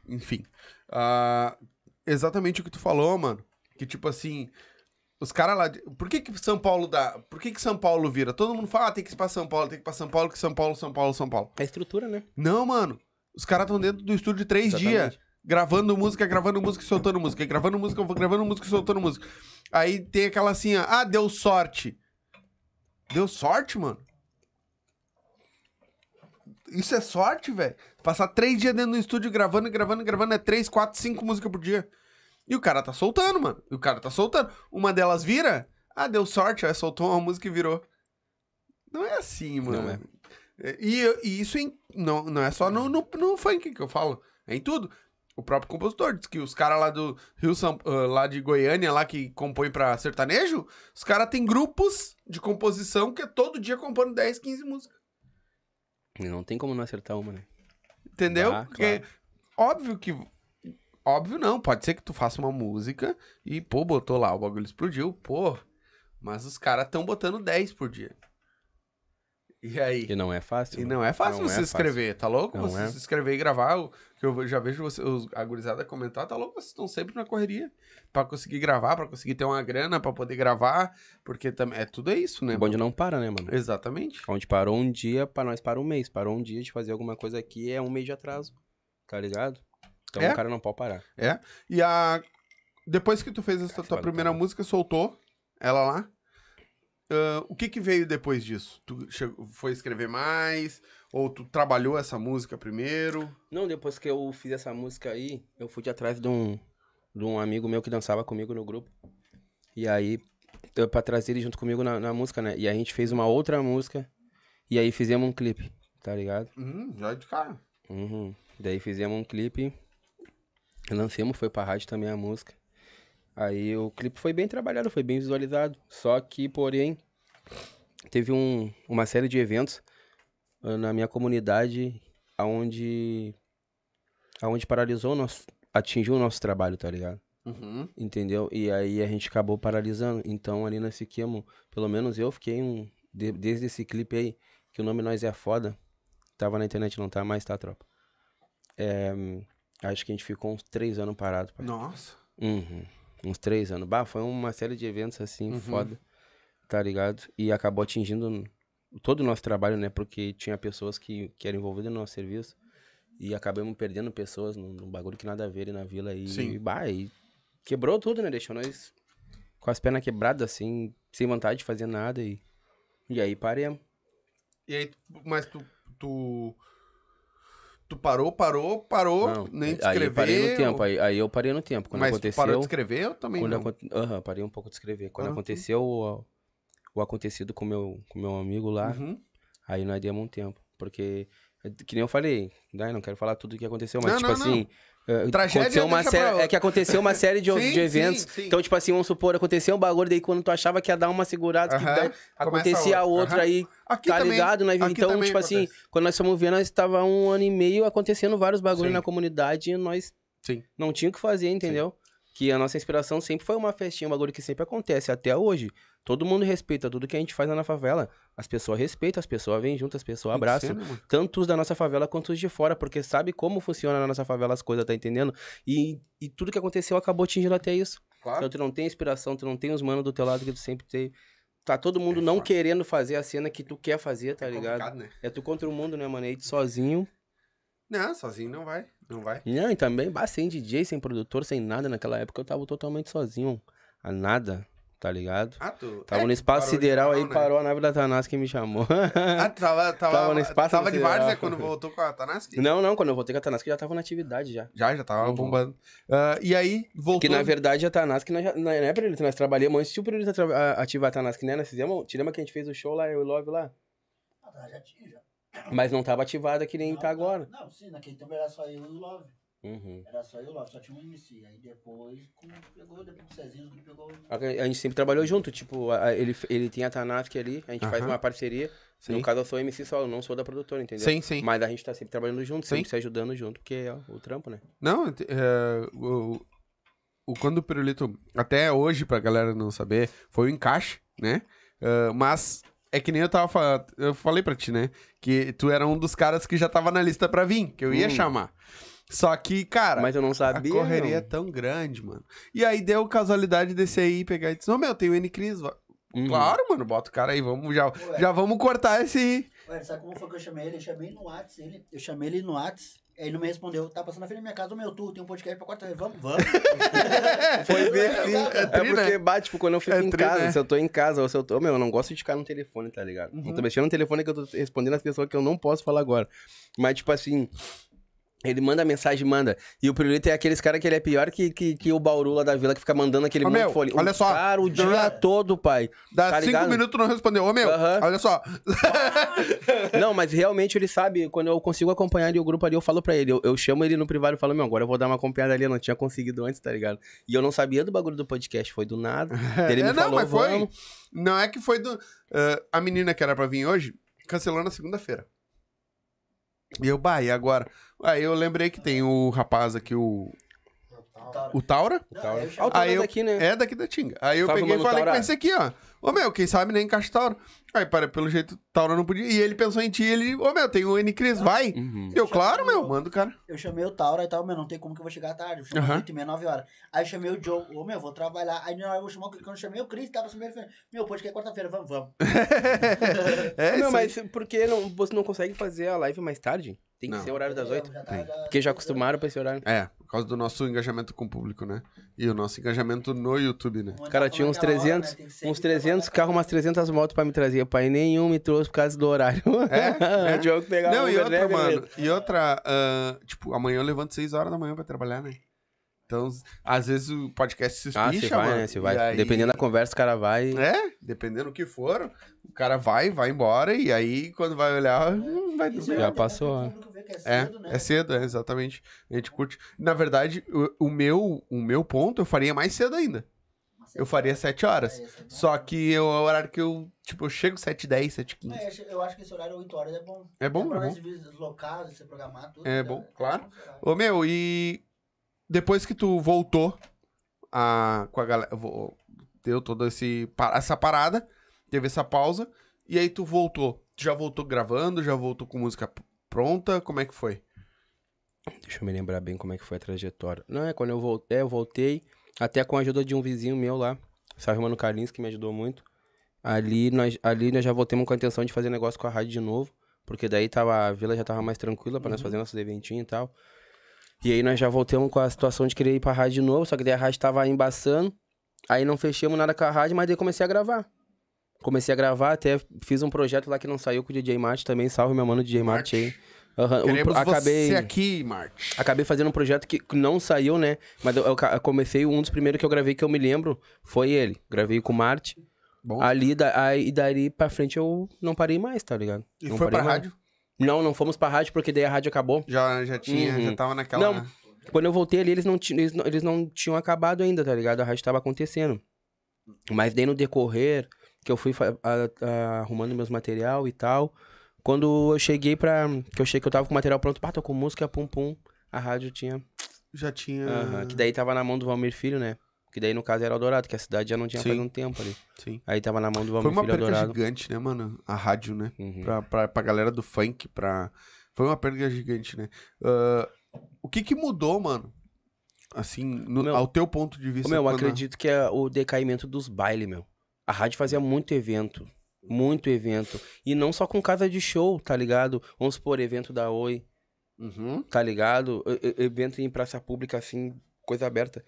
Enfim. Ah, exatamente o que tu falou, mano. Que tipo assim. Os caras lá. de- Por que, que São Paulo dá. Por que, que São Paulo vira? Todo mundo fala, ah, tem que ir pra São Paulo, tem que ir pra São Paulo, que São Paulo, São Paulo, São Paulo. É estrutura, né? Não, mano. Os caras estão dentro do estúdio três dias gravando música, gravando música e soltando música, gravando música, gravando música e soltando música. Aí tem aquela assim, ah, deu sorte. Deu sorte, mano? Isso é sorte, velho? Passar três dias dentro do estúdio gravando, gravando, gravando, é três, quatro, cinco músicas por dia. E o cara tá soltando, mano. E o cara tá soltando. Uma delas vira, ah, deu sorte, aí soltou uma música e virou. Não é assim, mano. Não é. E, e isso em- não, não é só no, no, no funk que eu falo, é em tudo. O próprio compositor diz que os caras lá do Rio São, ah, lá de Goiânia, lá que compõem pra sertanejo, os caras têm grupos de composição que é todo dia compondo 10, 15 músicas. Não tem como não acertar uma, né? Entendeu? Ah, Porque, óbvio que. Óbvio não, pode ser que tu faça uma música e, pô, botou lá, o bagulho explodiu, pô. Mas os caras tão botando 10 por dia. E aí? E não é fácil. E né? não é fácil Não você é escrever, tá louco? Não você é. se escrever e gravar, que eu já vejo você, os, a gurizada comentar, tá louco? Vocês estão sempre na correria pra conseguir gravar, pra conseguir ter uma grana pra poder gravar, porque também é tudo é isso, né? O bonde não para, né, mano? Exatamente. Onde parou um dia, pra nós para um mês. Parou um dia de fazer alguma coisa aqui, é um mês de atraso. Tá ligado? Então É. o cara não pode parar. E a depois que tu fez essa tua foda, primeira música, soltou ela lá. ah, o que que veio depois disso? Tu chegou- foi escrever mais? Ou tu trabalhou essa música primeiro? Não, depois que eu fiz essa música aí, eu fui de atrás de um, de um amigo meu que dançava comigo no grupo. E aí, eu, pra trazer ele junto comigo na, na música, né? E a gente fez uma outra música. E aí fizemos um clipe, tá ligado? Hum, já de cara. Uhum. Daí fizemos um clipe. Lancemos, foi pra rádio também a música. Aí o clipe foi bem trabalhado, foi bem visualizado. Só que, porém, teve um, uma série de eventos ah, na minha comunidade aonde aonde paralisou o nosso atingiu o nosso trabalho, tá ligado? Uhum. Entendeu? E aí a gente acabou paralisando. Então ali nós fiquemos, pelo menos eu fiquei um de- desde esse clipe aí, que o nome Nós é Foda, tava na internet, não tá mais, tá, tropa? É, acho que a gente ficou uns três anos parado, pai. Nossa. Uhum. Uns três anos. Bah, foi uma série de eventos assim, Uhum. foda, tá ligado? E acabou atingindo todo o nosso trabalho, né? Porque tinha pessoas que, que eram envolvidas no nosso serviço e acabamos perdendo pessoas num, bagulho que nada a ver na vila e, Sim. bah, e quebrou tudo, né? Deixou nós com as pernas quebradas, assim, sem vontade de fazer nada e, e aí paremos. E aí, mas tu. Tu, tu parou, parou, parou, Não, nem de aí eu parei no escrever, tempo, ou- aí, aí eu parei no tempo. Quando mas tu aconteceu. parou de escrever ou também Quando não? aconte- Aham, parei um pouco de escrever. Quando Ah, aconteceu o, o acontecido com meu, com meu amigo lá, Uhum. aí nós demos um tempo. Porque, é, que nem eu falei, né, não quero falar tudo o que aconteceu, mas Não, tipo não, não. Assim. é, Tragédia uma série, é que aconteceu uma série de, Sim, de eventos. sim, sim. Então, tipo assim, vamos supor, aconteceu um bagulho, daí quando tu achava que ia dar uma segurada, Aham, daí acontecia outra. outra Aham. aí, Aqui tá também, ligado, né? Então, tipo assim, acontece. quando nós fomos ver, nós estava um ano e meio acontecendo vários bagulhos na comunidade e nós Sim. não tinha o que fazer, entendeu? Que a nossa inspiração sempre foi uma festinha, um bagulho que sempre acontece até hoje. Todo mundo respeita tudo que a gente faz lá na favela. As pessoas respeitam, as pessoas vêm junto, as pessoas abraçam. Tanto os da nossa favela quanto os de fora, porque sabe como funciona na nossa favela as coisas, tá entendendo? E, e tudo que aconteceu acabou atingindo até isso. Claro. Então tu não tem inspiração, tu não tem os manos do teu lado que tu sempre tem. Tá todo mundo É não querendo fazer a cena que tu quer fazer, tá É ligado? né? É tu contra o mundo, né, mano? Tu sozinho. Não, sozinho não vai. Não vai. Não, e também, sem DJ, sem produtor, sem nada. Naquela época eu tava totalmente sozinho. A nada, tá ligado? Ah, tu. Tava é, no espaço sideral aí, né? parou a nave da Tanás que me chamou. Ah, tu tava, tava, Tava no espaço tava de sideral. várzea quando voltou com a Tanaski? não, não, quando eu voltei com a Tanás, já tava na atividade já. Já, já tava Uhum. bombando. Ah, e aí, voltou. Que na verdade a Tanasc, nós, já- não é Pirulito, nós trabalhamos antes de o Pirulito atra- a- ativar a Tanasc, né? Nós fizemos, te lembra que a gente fez o show lá, eu e o Love lá? Ah, tá, já tinha, já. Mas não tava ativada que nem Não, tá agora. Não, sim, naquele tempo era só eu e o Love. Uhum. Era só eu o Love, só tinha um MC. Aí depois, como pegou, depois do Cezinho, pegou. A, a gente sempre trabalhou junto, tipo, a- a- ele, ele tem a Tanasc ali, a gente faz uma parceria. Sim. No caso eu sou MC solo, não sou da produtora, entendeu? Sim, sim. Mas a gente tá sempre trabalhando junto, Sim. sempre se ajudando junto, porque é o trampo, né? Não, é, o, o quando o pirulito, até hoje, pra galera não saber, foi o encaixe, né? Ah, mas é que nem eu tava falando, eu falei pra ti, né? Que tu era um dos caras que já tava na lista pra vir, que eu ia Hum. chamar. Só que, cara, Mas eu não sabia. a correria é não. tão grande, mano. E aí deu casualidade desse aí pegar e disse: Ô meu, tem o N Cris. va- Uhum. Claro, mano, bota o cara aí, vamos já, Ué. já vamos cortar esse. Ué, sabe como foi que eu chamei ele? Eu chamei no Whats, ele, eu chamei ele no Whats, aí ele não me respondeu. Tá passando na frente da minha casa, ô meu, tu tem um podcast pra quarta vez, vamos, vamos. Foi bem assim. É É, porque né? bate, tipo, quando eu fico É em tri, casa, né? se eu tô em casa ou se eu tô. Meu, eu não gosto de ficar no telefone, tá ligado? Uhum. Não tô mexendo no telefone que eu tô respondendo as pessoas que eu não posso falar agora. Mas, tipo assim. Ele manda mensagem, manda. E o Pirulito é aqueles cara que ele é pior que, que, que o Bauru lá da vila que fica mandando aquele Ô, monte meu, de folha. olha O só. Cara, o dia todo, pai. Dá Tá cinco ligado? minutos não respondeu. Ô, meu, Aham. olha só. Não, mas realmente ele sabe, quando eu consigo acompanhar ali o grupo ali, eu falo pra ele. Eu, eu chamo ele no privado e falo, meu, agora eu vou dar uma acompanhada ali, eu não tinha conseguido antes, tá ligado? E eu não sabia do bagulho do podcast, foi do nada. Ele me É, não, falou, mas foi. vamos. Não é que foi do. ah, a menina que era pra vir hoje cancelou na segunda-feira. E eu, bah, e agora? Aí eu lembrei que tem o rapaz aqui, o, o Taura. Não, Taura. eu Ah, o chamo- Taura Aí é eu- daqui, né? É daqui da Tinga. Aí eu Salve, peguei e falei Taura. com esse aqui, ó. Ô meu, quem sabe nem encaixa Taura. Aí, para, pelo jeito, Taura não podia. E ele pensou em ti, ele, ô meu, tem o N Cris, vai. Uhum. Eu, claro, meu, manda o cara. Eu chamei o Taura e tal, meu, não tem como que eu vou chegar tarde. Eu chamei Aham. 8 e meia, 9 horas. Aí eu chamei o Joe, ô meu, vou trabalhar. Aí na hora eu vou chamar o Cris. Quando eu chamei o Cris, tava ele falou, meu, pode que é quarta-feira, vamos, vamos. É aí. mas por que não, você não consegue fazer a live mais tarde? Tem que Não. ser o horário das oito. Já tá- Porque já acostumaram pra esse horário. É, por causa do nosso engajamento com o público, né? E o nosso engajamento no YouTube, né? Cara, tinha uns 300, uns 300 carros, umas 300 motos pra me trazer, pai. Nenhum me trouxe por causa do horário. É? É? o Diogo pegava Não, e Uber, outra, né, mano. E outra, ah, tipo, amanhã eu levanto 6 horas da manhã pra trabalhar, né? Então, às vezes o podcast se Ah, espicha, se vai, mano. né? Se vai. Aí- Dependendo da conversa, o cara vai. É, dependendo do que for, o cara vai, vai embora, e aí quando vai olhar, hum, vai dormir. Já é passou, bom que É É, cedo, né? é cedo, é, exatamente. A gente curte. Na verdade, o, o meu, o meu ponto eu faria mais cedo ainda. Eu faria 7 horas. É, é bom. Só que é o horário que eu, tipo, eu chego 7 10 7 15 É, eu acho que esse horário 8 horas é bom. É bom, é nós deslocar, você programar tudo. É né? bom, claro. bom. Ô, meu, e depois que tu voltou a, com a galera, deu toda essa parada, teve essa pausa, e aí tu voltou. Tu já voltou gravando, já voltou com música pronta, como é que foi? Deixa eu me lembrar bem como é que foi a trajetória. Não, é quando eu voltei, eu voltei, até com a ajuda de um vizinho meu lá, salve mano Carlinhos, que me ajudou muito. Ali nós, ali nós já voltamos com a intenção de fazer negócio com a rádio de novo, porque daí tava, a vila já tava mais tranquila pra nós fazer nossos eventinhos e tal. E aí nós já voltamos com a situação de querer ir pra rádio de novo, só que daí a rádio tava embaçando. Aí não fechamos nada com a rádio, mas daí comecei a gravar. Comecei a gravar, até fiz um projeto lá que não saiu com o DJ Marte também, salve meu mano DJ Marte aí. O Queremos acabei... você aqui, Marte. Acabei fazendo um projeto que não saiu, né? Mas eu, eu comecei, um dos primeiros que eu gravei que eu me lembro foi ele. Gravei com o Marte. Bom, Ali, da, aí, dali pra frente eu não parei mais, tá ligado? e não foi pra mais. rádio? Não, não fomos pra rádio porque daí a rádio acabou. Já, já tinha, Uhum. já tava naquela... Não. Quando eu voltei ali, eles não, eles, não, eles não tinham acabado ainda, tá ligado? A rádio tava acontecendo. Mas daí no decorrer, que eu fui a- a- arrumando meus material e tal, quando eu cheguei pra... Que eu cheguei que eu tava com o material pronto, pá, tô com música, pum, pum. A rádio tinha Já tinha... Aham, que daí tava na mão do Valmir Filho, né? Que daí no caso era Eldorado, que a cidade já não tinha Sim. faz um tempo ali. Sim. Aí tava na mão do Foi Valmir uma Filho perda Eldorado. gigante, né, mano? A rádio, né? Uhum. Pra, pra, pra galera do funk, pra... Foi uma perda gigante, né? Ah, o que que mudou, mano? Assim, no- Meu- ao teu ponto de vista. Meu, eu acredito que é o decaimento dos bailes, meu. A rádio fazia muito evento. Muito evento. E não só com casa de show, tá ligado? Vamos supor, evento da Oi, Uhum. tá ligado? E- Evento em praça pública, assim, coisa aberta.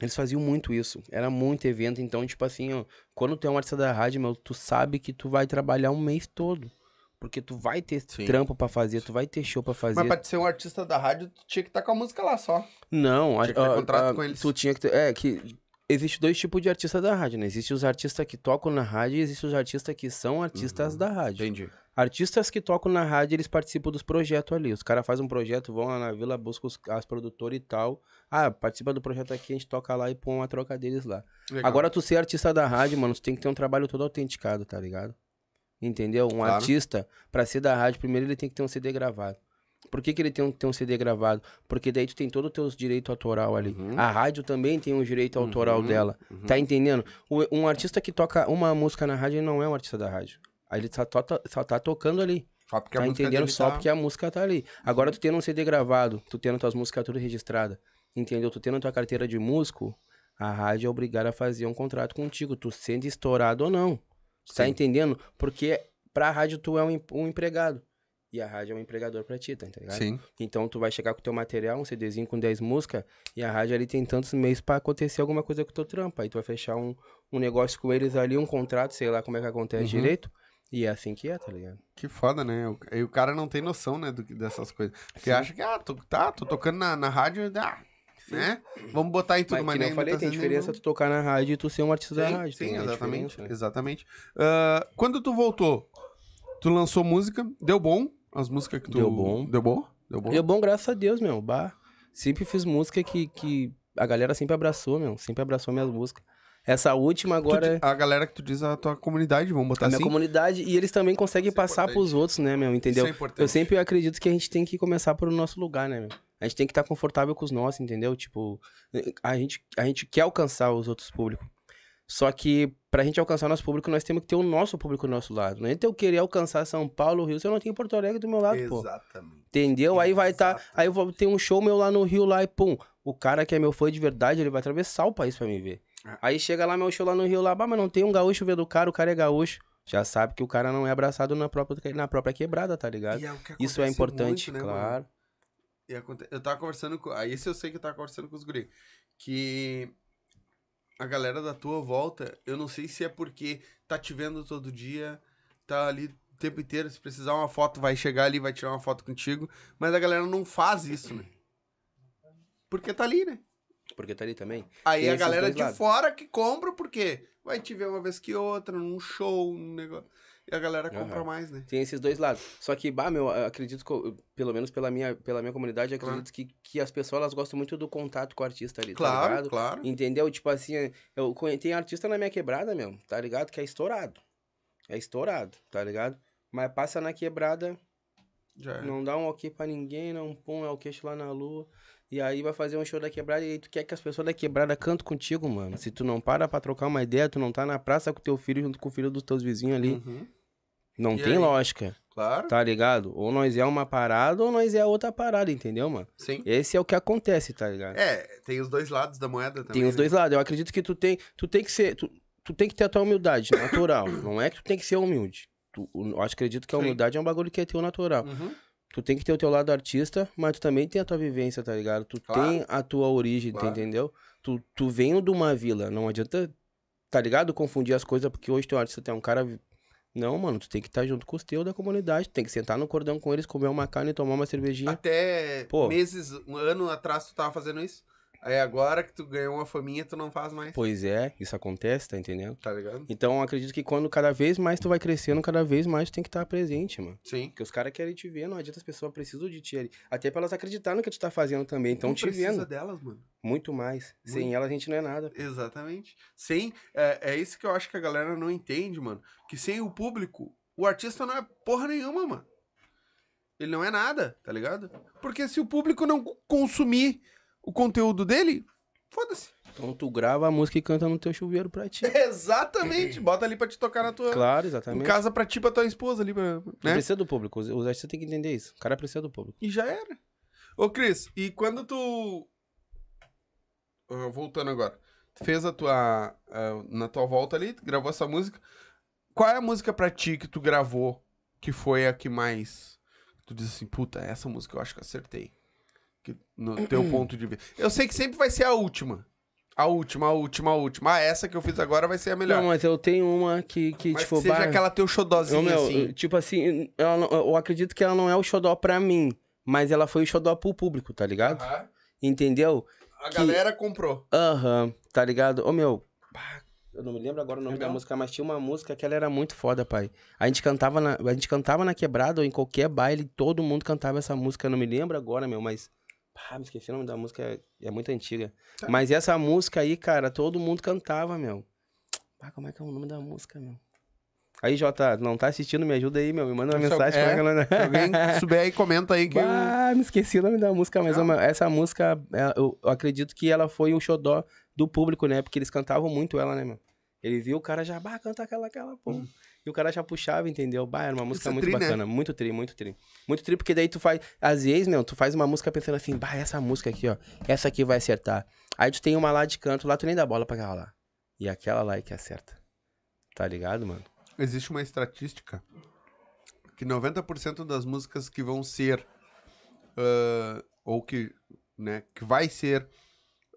Eles faziam muito isso. Era muito evento. Então, tipo assim, ó, quando tu é um artista da rádio, meu, tu sabe que tu vai trabalhar um mês todo. Porque tu vai ter Sim. trampo pra fazer, tu vai ter show pra fazer. Mas pra ser um artista da rádio, tu tinha que estar com a música lá só. Não, Tinha que ter contrato com eles. Tu tinha que ter. É, que. Existe dois tipos de artista da rádio, né? Existem os artistas que tocam na rádio e existem os artistas que são artistas Uhum. da rádio. Entendi. Artistas que tocam na rádio, eles participam dos projetos ali. Os caras fazem um projeto, vão lá na vila, buscam os, as produtoras e tal. Ah, participa do projeto aqui, a gente toca lá e põe uma troca deles lá. Legal. Agora, tu ser artista da rádio, mano, tu tem que ter um trabalho todo autenticado, tá ligado? Entendeu? Um Claro. artista, pra ser da rádio, primeiro ele tem que ter um CD gravado. Por que, que ele tem que ter um CD gravado? Porque daí tu tem todo o teu direito autoral ali. Uhum. A rádio também tem um direito autoral Uhum, dela. uhum. Tá entendendo? O- um artista que toca uma música na rádio, ele não é um artista da rádio. Aí ele só, to- só tá tocando ali. Só porque a tá música entendendo? Só tá- porque a música tá ali. Agora tu tendo um CD gravado, tu tendo tuas músicas tudo registrada, entendeu? Tu tendo tua carteira de músico, a rádio é obrigada a fazer um contrato contigo, tu sendo estourado ou não. Tá Sim. entendendo? Porque pra rádio tu é um, um empregado. E a rádio é um empregador pra ti, tá ligado? Sim. Então tu vai chegar com o teu material, um CDzinho com 10 músicas, e a rádio ali tem tantos meses pra acontecer alguma coisa com o teu trampo. Aí tu vai fechar um, um negócio com eles ali, um contrato, sei lá como é que acontece Uhum. direito. E é assim que é, tá ligado? Que foda, né? E o cara não tem noção, né, do, dessas coisas. Porque acha que, ah, tô, tá, tô tocando na, na rádio, ah, né? Vamos botar em tudo, Mas, mas que nem eu falei, tem diferença nem tu tocar na rádio e tu ser um artista da Sim, rádio. sim, exatamente, né? exatamente. Ah, quando tu voltou, tu lançou música, deu bom? As músicas que tu... Deu bom. Deu bom? Deu bom? Deu bom, graças a Deus, meu. Bah. Sempre fiz música que, que a galera sempre abraçou, meu. Sempre abraçou minhas músicas. Essa última Tu agora di- a galera que tu diz a tua comunidade, vamos é botar a minha assim? comunidade e eles também conseguem Isso é passar importante. pros outros, né, meu? Entendeu? Isso é importante. Eu sempre acredito que a gente tem que começar pelo nosso lugar, né, meu? A gente tem que estar confortável com os nossos, entendeu? Tipo, a gente, a gente quer alcançar os outros públicos. Só que pra gente alcançar o nosso público, nós temos que ter o nosso público do nosso lado. Não é eu querer alcançar São Paulo, Rio, se eu não tenho Porto Alegre do meu lado, pô. Exatamente. Entendeu? Aí vai estar. Exato. aí eu vou ter um show meu lá no Rio lá e pum. O cara que é meu fã de verdade, ele vai atravessar o país pra me ver. É. Aí chega lá meu show lá no Rio lá, mas não tem um gaúcho vendo o cara, o cara é gaúcho. Já sabe que o cara não é abraçado na própria, na própria quebrada, tá ligado? É que Isso é importante, muito, né, mano? claro. Aconte- Eu tava conversando com. Aí esse eu sei que eu tava conversando com os guri. Que a galera da tua volta, eu não sei se é porque tá te vendo todo dia, tá ali o tempo inteiro. Se precisar uma foto, vai chegar ali, vai tirar uma foto contigo. Mas a galera não faz isso, né? Porque tá ali, né? Porque tá ali também. Aí Tem a galera de lados. fora que compra, porque vai te ver uma vez que outra, num show, num negócio. E a galera compra Aham. mais, né? Tem esses dois lados. Só que, bah, meu, eu acredito que, pelo menos pela minha, pela minha comunidade, Claro. acredito que, que as pessoas elas gostam muito do contato com o artista ali, tá Claro, ligado? claro. Entendeu? Tipo assim, eu tem artista na minha quebrada, meu, tá ligado? Que é estourado. É estourado, tá ligado? Mas passa na quebrada, Já é. não dá um ok pra ninguém, não põe é o queixo lá na lua. E aí vai fazer um show da quebrada e aí tu quer que as pessoas da quebrada cantem contigo, mano. Se tu não para pra trocar uma ideia, tu não tá na praça com teu filho junto com o filho dos teus vizinhos ali. Uhum. Não E tem aí? lógica, Claro. tá ligado? Ou nós é uma parada ou nós é outra parada, entendeu, mano? Sim. Esse é o que acontece, tá ligado? É, tem os dois lados da moeda também. Tem os né? dois lados. Eu acredito que tu tem, tu tem que ser, tu, tu tem que ter a tua humildade natural. não é que tu tem que ser humilde. Tu, eu acredito que a Sim. humildade é um bagulho que é teu natural. Uhum. Tu tem que ter o teu lado artista, mas tu também tem a tua vivência, tá ligado? Tu Claro. tem a tua origem, tu Claro. entendeu? Tu, tu vem de uma vila, não adianta, tá ligado? Confundir as coisas porque hoje teu artista tem um cara. Não, mano, tu tem que estar junto com os teus da comunidade. Tu tem que sentar no cordão com eles, comer uma carne, tomar uma cervejinha. Até Pô. meses, um ano atrás tu tava fazendo isso. Aí agora que tu ganhou uma faminha, tu não faz mais. Pois é, isso acontece, tá entendendo? Tá ligado? Então, eu acredito que quando cada vez mais tu vai crescendo, cada vez mais tu tem que estar presente, mano. Sim. Porque os caras querem te ver, não adianta as pessoas precisam de ti ali. Até pra elas acreditarem no que tu tá fazendo também. Então, te precisa vendo. delas, mano. Muito mais. Sem Muito. elas a gente não é nada. Exatamente. Sem. É, é isso que eu acho que a galera não entende, mano. Que sem o público, o artista não é porra nenhuma, mano. Ele não é nada, tá ligado? Porque se o público não consumir o conteúdo dele, foda-se. Então tu grava a música e canta no teu chuveiro pra ti. Exatamente. Bota ali pra te tocar na tua. Claro, Em exatamente. casa pra ti, pra tua esposa ali, pra, Tu né? Precisa do público. Os artistas têm que entender isso. O cara precisa do público. E já era. Ô, Cris, e quando tu. Ah, voltando agora. Fez a tua. ah, na tua volta ali, tu gravou essa música. Qual é a música pra ti que tu gravou que foi a que mais. Tu diz assim, puta, essa música eu acho que eu acertei. Que, no teu ponto de vista. Eu sei que sempre vai ser a última. A última, a última, a última. Ah, essa que eu fiz agora vai ser a melhor. Não, mas eu tenho uma que, que Mas tipo, seja bah, aquela teu eu, xodozinho meu, assim. tipo assim, não- eu acredito que ela não é o xodó pra mim, mas ela foi o xodó pro público, tá ligado? Entendeu? A que- galera comprou. Aham, tá ligado? Ô meu, eu não me lembro agora o nome Legal. da música, mas tinha uma música que ela era muito foda, pai. A gente cantava na, a gente cantava na quebrada ou em qualquer baile, todo mundo cantava essa música, eu não me lembro agora, meu, mas pá, me esqueci o nome da música, é, é muito antiga. Tá. Mas essa música aí, cara, todo mundo cantava, meu. Pá, como é que é o nome da música, meu? Aí, Jota, não tá assistindo, me ajuda aí, meu. Me manda uma Se mensagem. é que Se ela... alguém souber aí, comenta aí que eu... Bah, me esqueci o nome da música, mas meu, essa música, é, eu, eu acredito que ela foi o xodó do público, né? Porque eles cantavam muito ela, né, meu? Ele viu o cara já, bah, canta aquela, aquela, pô. E o cara já puxava, entendeu? Bah, era uma música é muito tri, né? bacana. Muito tri, muito tri. Muito tri, porque daí tu faz. Às vezes, meu, tu faz uma música pensando assim, bah, essa música aqui, ó. Essa aqui vai acertar. Aí tu tem uma lá de canto, lá tu nem dá bola pra aquela lá. E aquela lá é que acerta. Tá ligado, mano? Existe uma estatística que 90% das músicas que vão ser ah, ou que, né, que vai ser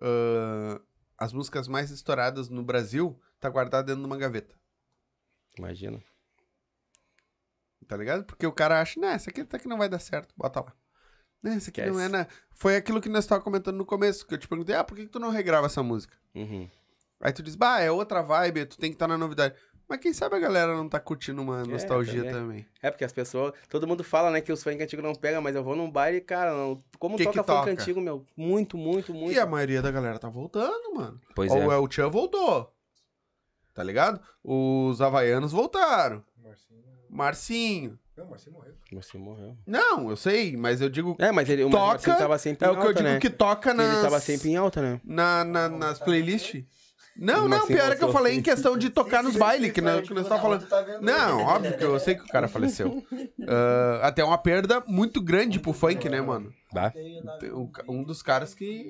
ah, as músicas mais estouradas no Brasil tá guardada dentro de uma gaveta. Imagina. Tá ligado? Porque o cara acha, né, essa aqui até que não vai dar certo, bota lá. Né, essa aqui não é, Esquece. né? Foi aquilo que nós estávamos comentando no começo, que eu te perguntei, ah, por que, que tu não regrava essa música? Uhum. Aí tu diz, bah, é outra vibe, tu tem que estar na novidade. Mas quem sabe a galera não tá curtindo uma nostalgia também. também. É, porque as pessoas. Todo mundo fala, né, que os funk antigos não pegam, mas eu vou num baile, cara. Não, como Que toca que funk toca? antigo, meu? Muito, muito, muito. E a maioria da galera tá voltando, mano. Pois Ó, é. O El Chan voltou. Tá ligado? Os havaianos voltaram. Marcinho. Marcinho. Não, Marcinho morreu. Você morreu. Não, eu sei, mas eu digo. É, mas ele Toca, Marcinho tava sempre É em o que eu alta, digo né? que toca nas. Ele tava sempre em alta, né? na, na- nas playlists. Não, não, Marcinho pior é que eu falei em questão de tocar nos bailes, que, nós- que nós tava falando. Tá Não, óbvio que eu sei que o cara faleceu. Ah, até uma perda muito grande pro funk, né, mano? Bah. Um, dos caras que.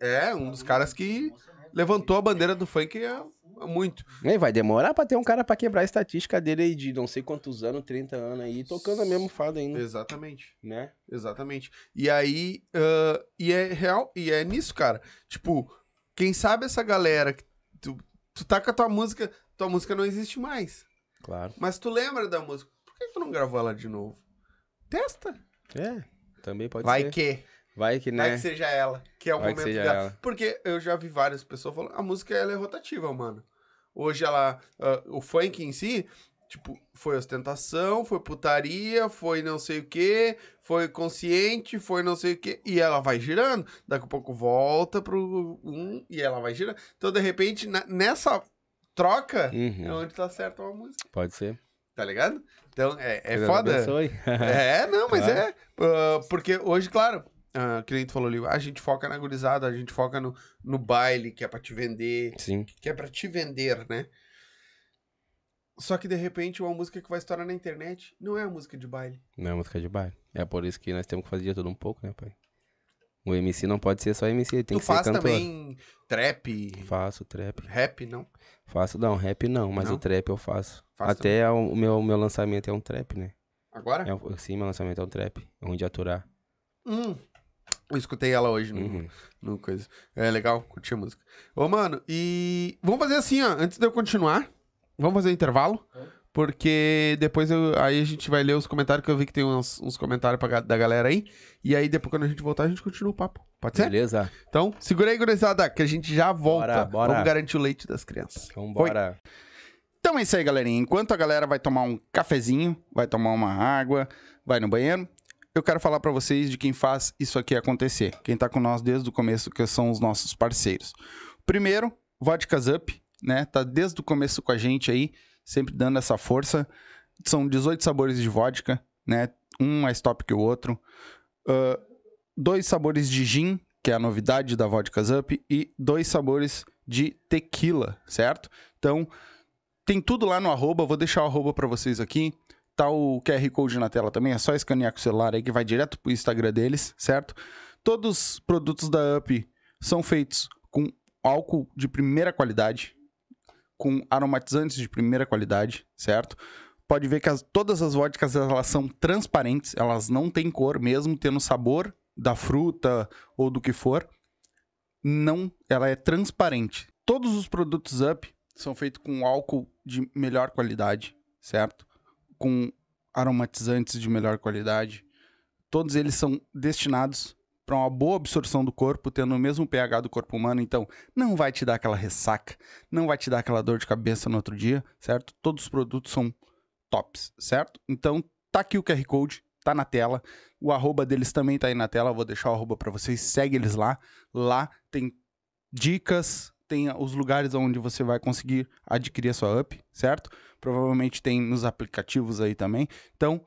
É, um dos caras que levantou a bandeira do funk há muito. E vai demorar pra ter um cara pra quebrar a estatística dele aí de não sei quantos anos, 30 anos aí, tocando a mesma fada ainda, Exatamente. né? Exatamente. E aí, ah, e é real, e é nisso, cara. Tipo, quem sabe essa galera que tu, tu tá com a tua música, tua música não existe mais. Claro. Mas tu lembra da música. Por que tu não gravou ela de novo? Testa. É, também pode Vai ser. que. Vai que, Vai né? que seja ela. Que é o Vai momento dela. ela. Porque eu já vi várias pessoas falando, a música ela é rotativa, mano. Hoje ela. ah, o funk em si, tipo, foi ostentação, foi putaria, foi não sei o que, foi consciente, foi não sei o que. E ela vai girando. Daqui a pouco volta pro um e ela vai girando. Então, de repente, na- nessa troca, Uhum. é onde tá certa uma música. Pode ser. Tá ligado? Então, é, é Deus foda. abençoe. É, não, mas Claro. é. ah, porque hoje, claro, ah, que nem tu falou ali, a gente foca na gurizada, a gente foca no, no baile, que é pra te vender, Sim. que é pra te vender, né? Só que de repente uma música que vai estourar na internet não é a música de baile. Não é música de baile. É por isso que nós temos que fazer de tudo um pouco, né, pai? O MC não pode ser só MC, ele tem tu que ser faz cantor. também trap, Faço trap. rap, não? Faço, não, rap não, mas Não? o trap eu faço. Faz Até o meu, meu lançamento é um trap, né? Agora? É, sim, meu lançamento é um trap. É um de aturar. Hum. Eu escutei ela hoje no, Uhum. no coisa. É legal, curti a música. Ô, mano, e vamos fazer assim, ó, antes de eu continuar, vamos fazer um intervalo, porque depois eu, aí a gente vai ler os comentários, que eu vi que tem uns, uns comentários pra da galera aí, e aí depois quando a gente voltar a gente continua o papo. Pode ser? Beleza? Então, segura aí, gurizada, que a gente já volta. Bora, bora. Vamos garantir o leite das crianças. Então bora. Então é isso aí, galerinha. Enquanto a galera vai tomar um cafezinho, vai tomar uma água, vai no banheiro, eu quero falar pra vocês de quem faz isso aqui acontecer. Quem tá com nós desde o começo, que são os nossos parceiros. Primeiro, Vodkas Up, né? Tá desde o começo com a gente aí, sempre dando essa força. São 18 sabores de vodka, né? Um mais top que o outro. Ah, dois sabores de gin, que é a novidade da Vodkas Up, e dois sabores de tequila, certo? Então, tem tudo lá no arroba, vou deixar o arroba pra vocês aqui. Tá o QR Code na tela também, é só escanear com o celular aí que vai direto pro Instagram deles, certo? Todos os produtos da UP são feitos com álcool de primeira qualidade, com aromatizantes de primeira qualidade, certo? Pode ver que as- todas as vodkas elas são transparentes, elas não têm cor, mesmo tendo sabor da fruta ou do que for. Não, ela é transparente. Todos os produtos Up são feitos com álcool de melhor qualidade, certo? Com aromatizantes de melhor qualidade. Todos eles são destinados para uma boa absorção do corpo, tendo o mesmo pH do corpo humano, então não vai te dar aquela ressaca, não vai te dar aquela dor de cabeça no outro dia, certo? Todos os produtos são tops, certo? Então tá aqui o QR Code, tá na tela. O arroba deles também tá aí na tela, vou deixar o arroba para vocês, segue eles lá. Lá tem dicas, tem os lugares onde você vai conseguir adquirir a sua up, certo? Provavelmente tem nos aplicativos aí também. Então,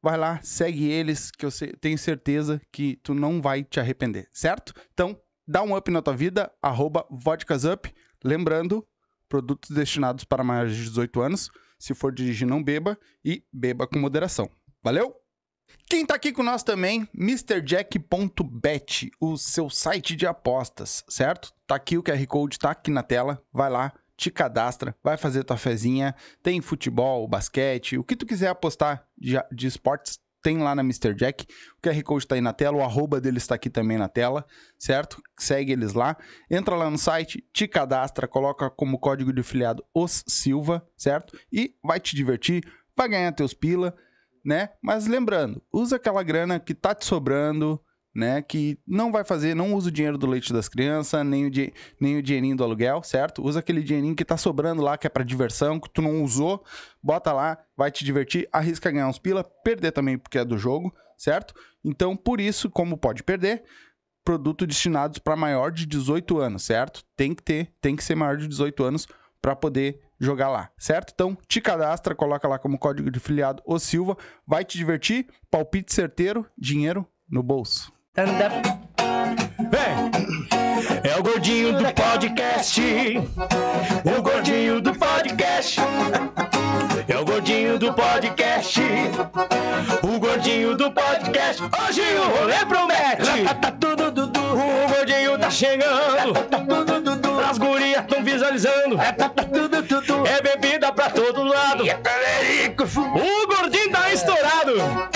vai lá, segue eles, que eu tenho certeza que tu não vai te arrepender, certo? Então, dá um up na tua vida, arroba. Lembrando, produtos destinados para maiores de 18 anos. Se for dirigir, não beba e beba com moderação. Valeu? Quem tá aqui com nós também, MrJack.bet, o seu site de apostas, certo? Tá aqui o QR Code, tá aqui na tela. Vai lá, te cadastra, vai fazer tua fezinha. Tem futebol, basquete, o que tu quiser apostar de, de esportes, tem lá na Mr. Jack. O QR Code tá aí na tela, o arroba deles tá aqui também na tela, certo? Segue eles lá. Entra lá no site, te cadastra, coloca como código de filiado os Silva, certo? E vai te divertir, vai ganhar teus pila. Né? Mas lembrando, usa aquela grana que tá te sobrando, né? Que não vai fazer, não usa o dinheiro do leite das crianças, nem o, nem o dinheirinho do aluguel, certo? Usa aquele dinheirinho que tá sobrando lá, que é pra diversão, que tu não usou, bota lá, vai te divertir, arrisca ganhar uns pila, perder também porque é do jogo, certo? Então, por isso, como pode perder, produto destinados para maior de 18 anos, certo? Tem que ter, tem que ser maior de 18 anos para poder jogar lá, certo? Então, te cadastra, coloca lá como código de filiado o Silva, vai te divertir, palpite certeiro, dinheiro no bolso. Vem! É o gordinho do podcast. O gordinho do podcast. É o gordinho do podcast. O gordinho do podcast. Hoje o rolê promete. Tá tudo dudu. O gordinho tá chegando. As gurias tão visualizando. Tá tudo dudu. É bebida pra todo lado. O gordinho tá estourado.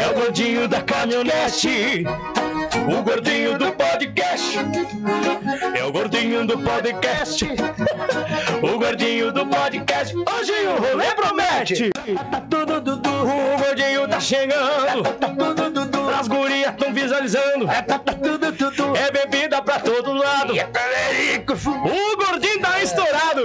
É o gordinho da caminhonete. O gordinho do podcast. É o gordinho do podcast. O gordinho do podcast. Hoje o rolê promete. Tá tudo dudu. O gordinho tá chegando. Tá tudo dudu. As gurias tão visualizando. Tá tudo dudu. É bebida pra todo lado. O gordinho tá estourado.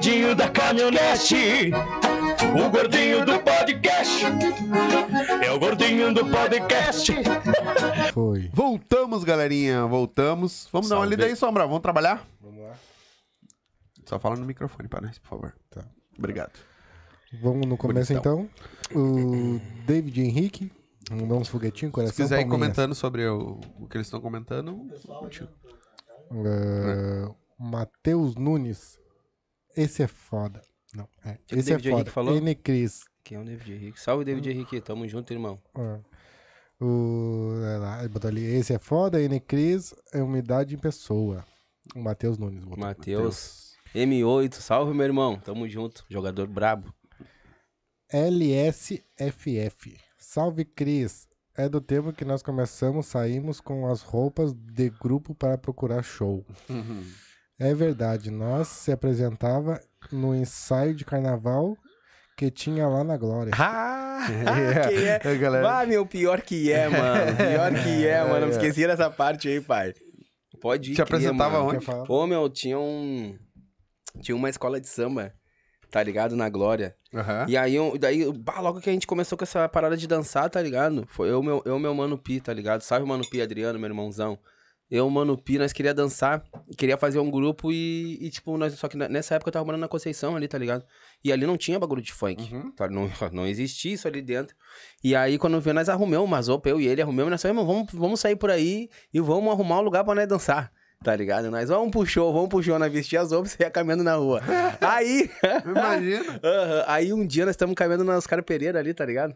É o gordinho da caminhonete. O gordinho do podcast. É o gordinho do podcast. Foi. Voltamos, galerinha. Voltamos. Vamos dar uma Salve. lida aí, Sombra. Vamos trabalhar? Vamos lá. Só fala no microfone para nós, por favor. Tá. Obrigado. Vamos no começo então. O David Henrique mandou uns foguetinhos, Se coração quiser ir comentando sobre o, o que eles estão comentando, contigo. Uh, Matheus Nunes. Esse é foda. Não, é. que o Esse é David foda. Henrique falou? N. Cris. Quem é o David Henrique? Salve, David Henrique. Tamo junto, irmão. Ah. O, é lá, ele botou ali. Esse é foda. N. Cris é umidade em pessoa. O Matheus Nunes botou. Matheus. M8. Salve, meu irmão. Tamo junto. Jogador brabo. LSFF. Salve, Cris. É do tempo que nós começamos, saímos com as roupas de grupo para procurar show. É verdade, nós se apresentava no ensaio de carnaval que tinha lá na Glória. Ah, É, quem é? galera- Ah, meu, pior que é, mano. Pior que é, mano. Me esqueci dessa parte aí, pai. Pode ir. Te apresentava onde? Quer falar? Pô, meu, tinha um. Tinha uma escola de samba, tá ligado? Na Glória. Aham. E aí, eu- daí, bah, logo que a gente começou com essa parada de dançar, tá ligado? Foi eu, meu, eu, meu mano Pi, tá ligado? Salve, mano Pi, Adriano, meu irmãozão. Eu, Mano Pi, nós queria dançar, queria fazer um grupo e, e, tipo, nós, só que nessa época eu tava morando na Conceição ali, tá ligado? E ali não tinha bagulho de funk, Uhum. tá? não, não existia isso ali dentro. E aí, quando veio, nós arrumamos umas roupas, eu e ele arrumamos, nós falamos, vamos, vamos sair por aí e vamos arrumar um lugar pra nós dançar. Tá ligado? Nós vamos pro show, vamos pro show, nós vestia as roupas e ia caminhando na rua. Aí, Imagina. Aham. Aí um dia nós estamos caminhando na Oscar Pereira ali, tá ligado?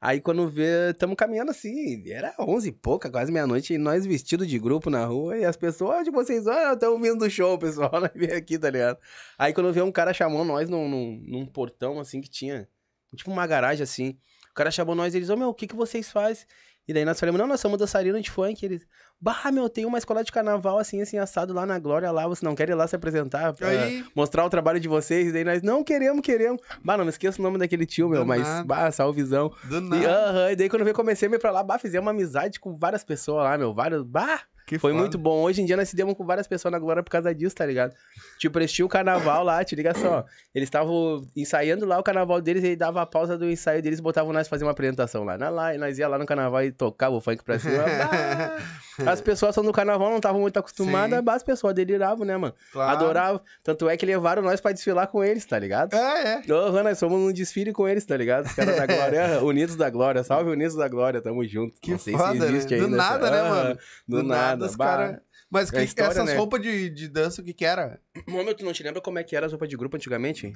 Aí quando vê, estamos caminhando assim, era onze e pouca, quase meia-noite, e nós vestidos de grupo na rua, e as pessoas, de vocês, olha, estamos vindo do show, pessoal, vem aqui, tá ligado? Aí quando vê um cara chamando nós num, num, num portão, assim, que tinha, tipo uma garagem, assim, o cara chamou nós, eles, ô meu, o que que vocês fazem? E daí nós falamos, não, nós somos dançarinos de funk, eles, bah, meu, tem uma escola de carnaval, assim, assim, assado lá na Glória, lá, você não quer ir lá se apresentar? pra- Aí, mostrar o trabalho de vocês. E daí nós, não queremos, queremos. Bah, não me esqueça o nome daquele tio, meu, Do mas, nada. bah, salvezão. do E, nada. aham, e daí quando eu comecei a ir pra lá, bah, fizemos uma amizade com várias pessoas lá, meu, vários, bah, Que foi foda. muito bom. Hoje em dia nós se demos com várias pessoas na Glória por causa disso, tá ligado? Tipo, eles tinham o carnaval lá, te liga só. Eles estavam ensaiando lá o carnaval deles e dava a pausa do ensaio deles e botavam nós fazer uma apresentação lá. Na lá, e nós ia lá no carnaval e tocava o funk pra cima. As pessoas são do carnaval, não estavam muito acostumadas, Sim. as pessoas deliravam, né, mano? Claro. Adoravam. Tanto é que levaram nós pra desfilar com eles, tá ligado? É, é. Aham, nós fomos num desfile com eles, tá ligado? Os caras da Glória, Unidos da Glória. Salve Unidos da Glória, tamo junto. Que Não sei foda, se né? existe Do ainda. nada, né, mano? Do, nada. Os bah. cara... Mas que, É história, essas né? roupas de, de dança, o que que era? Mano, tu não te lembra como é que era as roupas de grupo antigamente?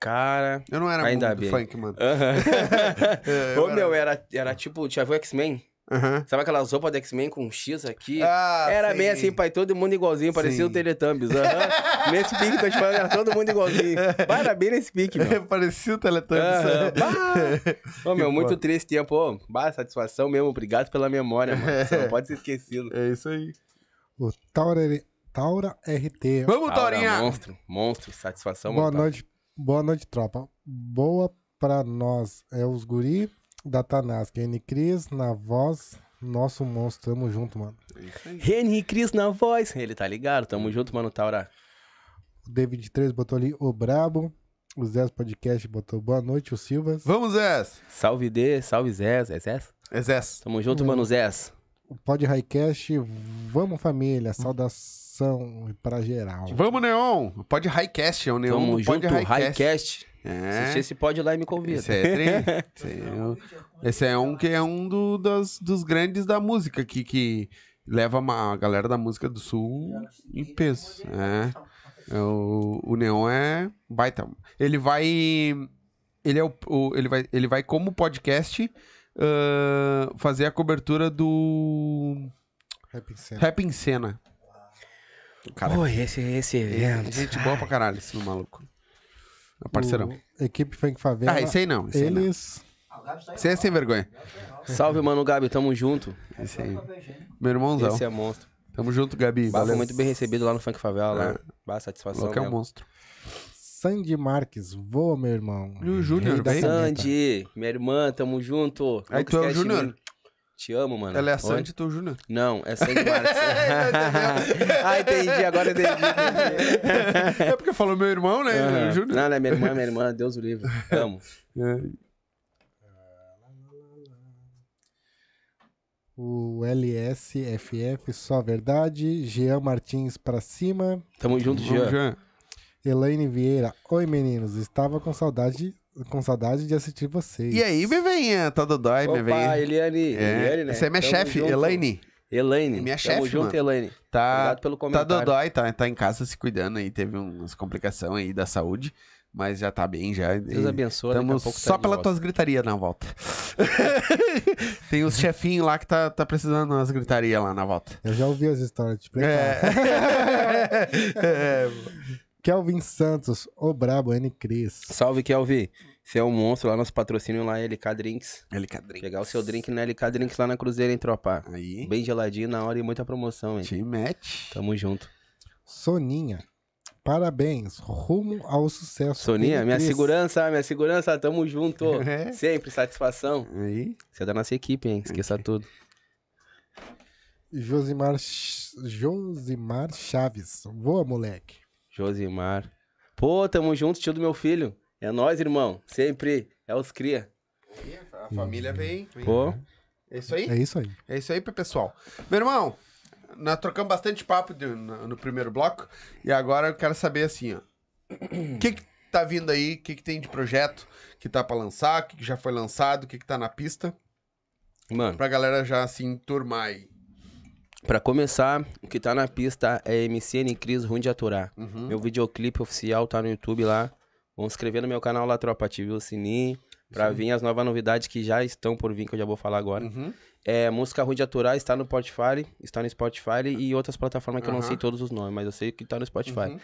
Cara. Eu não era Ainda muito bem. funk, mano. Aham. É, eu Ô, meu, era, era tipo, já viu X-Men? Aham. Sabe aquelas roupas do X-Men com X aqui? Ah, era meio assim, pai, todo mundo igualzinho, parecia Sim. o Teletubbies. aham. nesse pique, tô te falando, era todo mundo igualzinho. Bem nesse pique, meu. Parecia o Teletubbies. Bah. Ô, meu, Que muito triste tempo. Ô, bah, satisfação mesmo. Obrigado pela memória, mano. Você não pode ser esquecido. É isso aí. O Taura, Taura RT. Vamos, Aura, Taurinha! Monstro, monstro, satisfação. Boa montar. noite, boa noite, tropa. Boa pra nós é os guri da Tanasca. N Cris na voz, nosso monstro. Tamo junto, mano. É. Henry Cris na voz. Ele tá ligado? Tamo junto, mano, Taura. O David 3 botou ali o Brabo. O Zé Podcast botou boa noite, o Silvas. Vamos, Zé. Salve D, salve Zé. É Zé? É Zé. Tamo junto, mano, Zé. O Pod Highcast, vamos família, saudação pra geral. Vamos, Neon. Pode Highcast, é o Neon Tamo Pod junto, Highcast. Highcast. É. Assistir esse pod lá e me convida. Esse é, trem. Esse é, um- esse é um que é um do- das- dos grandes da música aqui, que leva uma- a galera da música do sul em peso. É. É o, o Neon é baita. Ele vai. Ele, é o, o- ele, vai, ele vai, como podcast, ah, fazer a cobertura do Rap em cena. Rap em Cena. Cara, Oi, esse, esse evento. gente boa pra caralho, esse maluco. É parceirão. O Equipe Funk Favela. Ah, esse aí não. Esse. Eles. Aí é sem vergonha. Salve, mano, Gabi. Tamo junto. Esse aí. Meu irmãozão. Esse é monstro. Tamo junto, Gabi. Bah, Valeu. muito bem recebido lá no Funk Favela. Lá. É. Bah, O satisfação. louco é um monstro. Sandy Marques, voa, meu irmão. E o Júnior, caneta. Sandy, minha irmã, tamo junto. Aí Nunca tu é o Júnior? Te amo, mano. Ela é a? Sandy, tu é o Júnior. Não, é Sandy Marques. ah, entendi, agora entendi. entendi. É porque falou meu irmão, né? O Júnior. Não, não é minha irmã, minha irmã, Deus o livre. Amo. É. O LSFF, só verdade. Jean Martins pra cima. Tamo junto, Jean. Jean. Elaine Vieira. Oi, meninos. Estava com saudade, com saudade de assistir vocês. E aí, bebezinha? Tá dodói, minha Opa? Eliane. É. Eliane, né? Essa é minha Tamo chefe, junto. Elaine. Elaine. Minha Tamo chefe, junto, mano. Elaine. Tá, Obrigado pelo tá comentário. dodói, tá, tá em casa se cuidando aí. Teve umas complicações aí da saúde, mas já tá bem já. Deus abençoe. daqui a Estamos pouco tá só de pelas tuas gritarias na volta. Tem os chefinhos lá que tá, tá precisando umas gritarias lá na volta. Eu já ouvi as histórias. Te. É. é. Kelvin Santos, o brabo, N Cris. Salve, Kelvi. Você é um monstro lá, nosso patrocínio lá, LK Drinks. Ele cadrinho. Pegar o seu drink na LK Drinks lá na Cruzeira, hein, tropa? Aí, Bem geladinho na hora e muita promoção, hein? te mete. Tamo junto. Soninha, parabéns. Rumo ao sucesso. Soninha, minha Cris. segurança, minha segurança, tamo junto. É. Sempre, satisfação. Aí. Você é da nossa equipe, hein? Esqueça tudo. Josimar, Josimar Chaves. Voa, moleque. Josimar. Pô, tamo junto, tio do meu filho. É nós, irmão. Sempre. É os cria. A família vem. vem. Pô. É isso aí? É isso aí. É isso aí, pessoal. Meu irmão, nós trocamos bastante papo de- no, no primeiro bloco. E agora eu quero saber assim, ó. O que, que tá vindo aí? O que, que tem de projeto que tá pra lançar? O que, que já foi lançado? O que, que tá na pista? Mano, Pra galera já assim, turmar aí. Pra começar, o que tá na pista é MCN Cris Ruim de Aturar. Uhum. Meu videoclipe oficial tá no YouTube lá. Vão se inscrever no meu canal lá, tropa. Ative o sininho pra vir as novas novidades que já estão por vir, que eu já vou falar agora. Uhum. É, música Ruim de Aturar está no Spotify, está no Spotify e outras plataformas que eu não sei todos os nomes, mas eu sei que tá no Spotify. Uhum.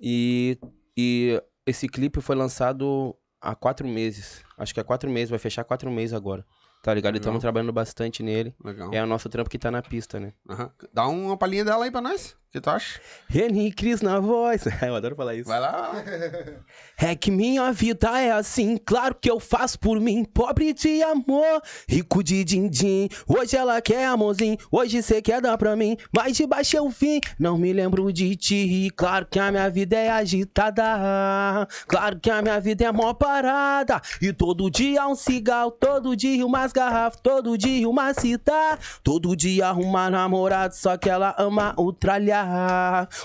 E, e esse clipe foi lançado há quatro meses. Acho que há quatro meses, vai fechar quatro meses agora. Tá ligado? Estamos trabalhando bastante nele. Legal. É o nosso trampo que tá na pista, né? Aham. Dá uma palhinha dela aí pra nós. Que tu acha? Reni Cris na voz. eu adoro falar isso. Vai lá. É que minha vida é assim, claro que eu faço por mim. Pobre de amor, rico de din-din. Hoje ela quer amorzinho, hoje cê quer dar pra mim. Mas de baixo eu vim, não me lembro de ti. Claro que a minha vida é agitada. Claro que a minha vida é mó parada. E todo dia um cigarro, todo dia umas garrafas, todo dia uma cita. Todo dia arrumar namorado, só que ela ama o tralhar.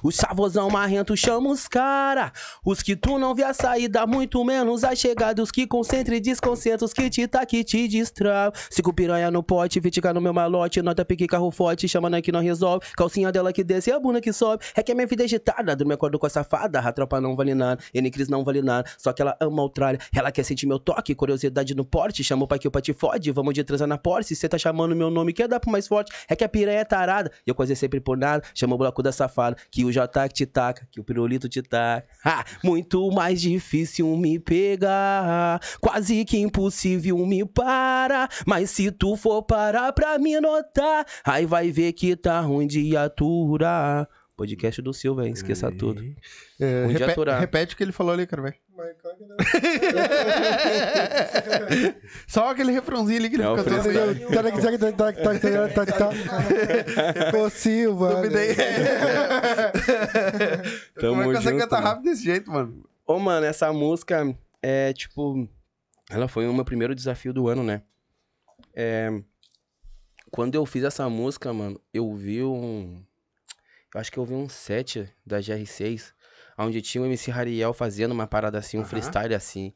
O chavosão marrento chama os cara. Os que tu não vê a saída, muito menos a chegada. Os que concentra e desconcentra, os que te tá que te distrai. Cinco piranha no pote, vitica no meu malote. Nota pique carro forte, chama nós que não resolve. Calcinha dela que desce e a bunda que sobe. É que a minha vida é agitada, dorme acordo com a safada. A tropa não vale nada, N Cris não vale nada. Só que ela ama o tralha, ela quer sentir meu toque. Curiosidade no porte, chama o pai que o pai te fode. Vamos de transar na Porsche, cê tá chamando meu nome, quer dar pro mais forte. É que a piranha é tarada, eu quase sempre por nada. Chama o bloco da safada, que o J te taca, que o pirulito te taca. Ha! Muito mais difícil me pegar, quase que impossível me parar. Mas se tu for parar pra me notar, aí vai ver que tá ruim de aturar. Podcast do Silva, hein? Esqueça tudo. É, Ruim de repe- aturar. repete o que ele falou ali, quero ver. Só aquele refrãozinho ali que ele É ficou todo. Ô, Silva. Como é que você canta rápido desse jeito, mano? Ô, mano, essa música é tipo. Ela foi o meu primeiro desafio do ano, né? É. Quando eu fiz essa música, mano, eu vi um. Eu acho que eu vi um set da GR6, onde tinha o MC Hariel fazendo uma parada assim, um Aham. freestyle assim.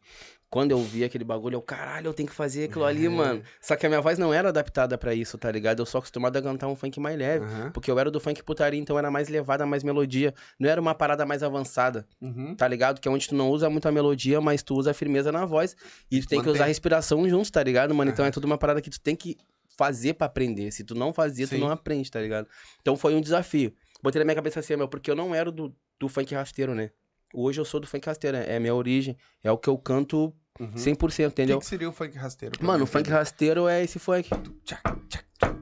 Quando eu vi aquele bagulho, eu, caralho, eu tenho que fazer aquilo ali, mano. Só que a minha voz não era adaptada pra isso, tá ligado? Eu sou acostumado a cantar um funk mais leve. Aham. Porque eu era do funk putaria, então era mais levada, mais melodia. Não era uma parada mais avançada Uhum. tá ligado? Que é onde tu não usa muito a melodia, mas tu usa a firmeza na voz. E tu tem que Mantém. usar a respiração juntos, tá ligado, mano? Então é tudo uma parada que tu tem que fazer pra aprender. Se tu não fazia, tu Sim. não aprende, tá ligado? Então foi um desafio. Botei na minha cabeça assim, meu, porque eu não era do, do funk rasteiro, né? Hoje eu sou do funk rasteiro, é é a minha origem, é o que eu canto Uhum. 100%, O que, entendeu? que seria o funk rasteiro? Mano, o funk rasteiro é esse funk. Tchac, tchac, tchac.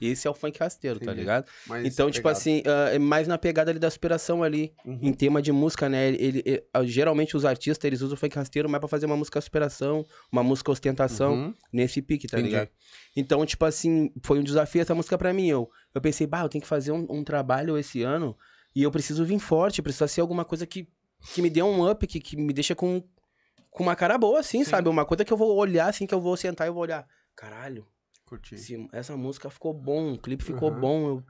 Esse é o funk rasteiro, tá Entendi. ligado? Mais Então, tipo pegado. assim, ah, é mais na pegada ali da superação ali, Uhum. em tema de música, né? Ele, ele- ele- ah, geralmente os artistas, eles usam o funk rasteiro mais pra fazer uma música superação, uma música ostentação, Uhum. nesse pique, tá Entendi. ligado? Então, tipo assim, foi um desafio essa música pra mim. Eu, eu pensei, bah, eu tenho que fazer um, um trabalho esse ano e eu preciso vir forte, precisa ser alguma coisa que, que me dê um up, que, que me deixa com, com uma cara boa, assim, Sim. sabe? Uma coisa que eu vou olhar, assim, que eu vou sentar e eu vou olhar. Caralho, Curti. esse- essa música ficou bom, o clipe ficou Uhum. bom, eu,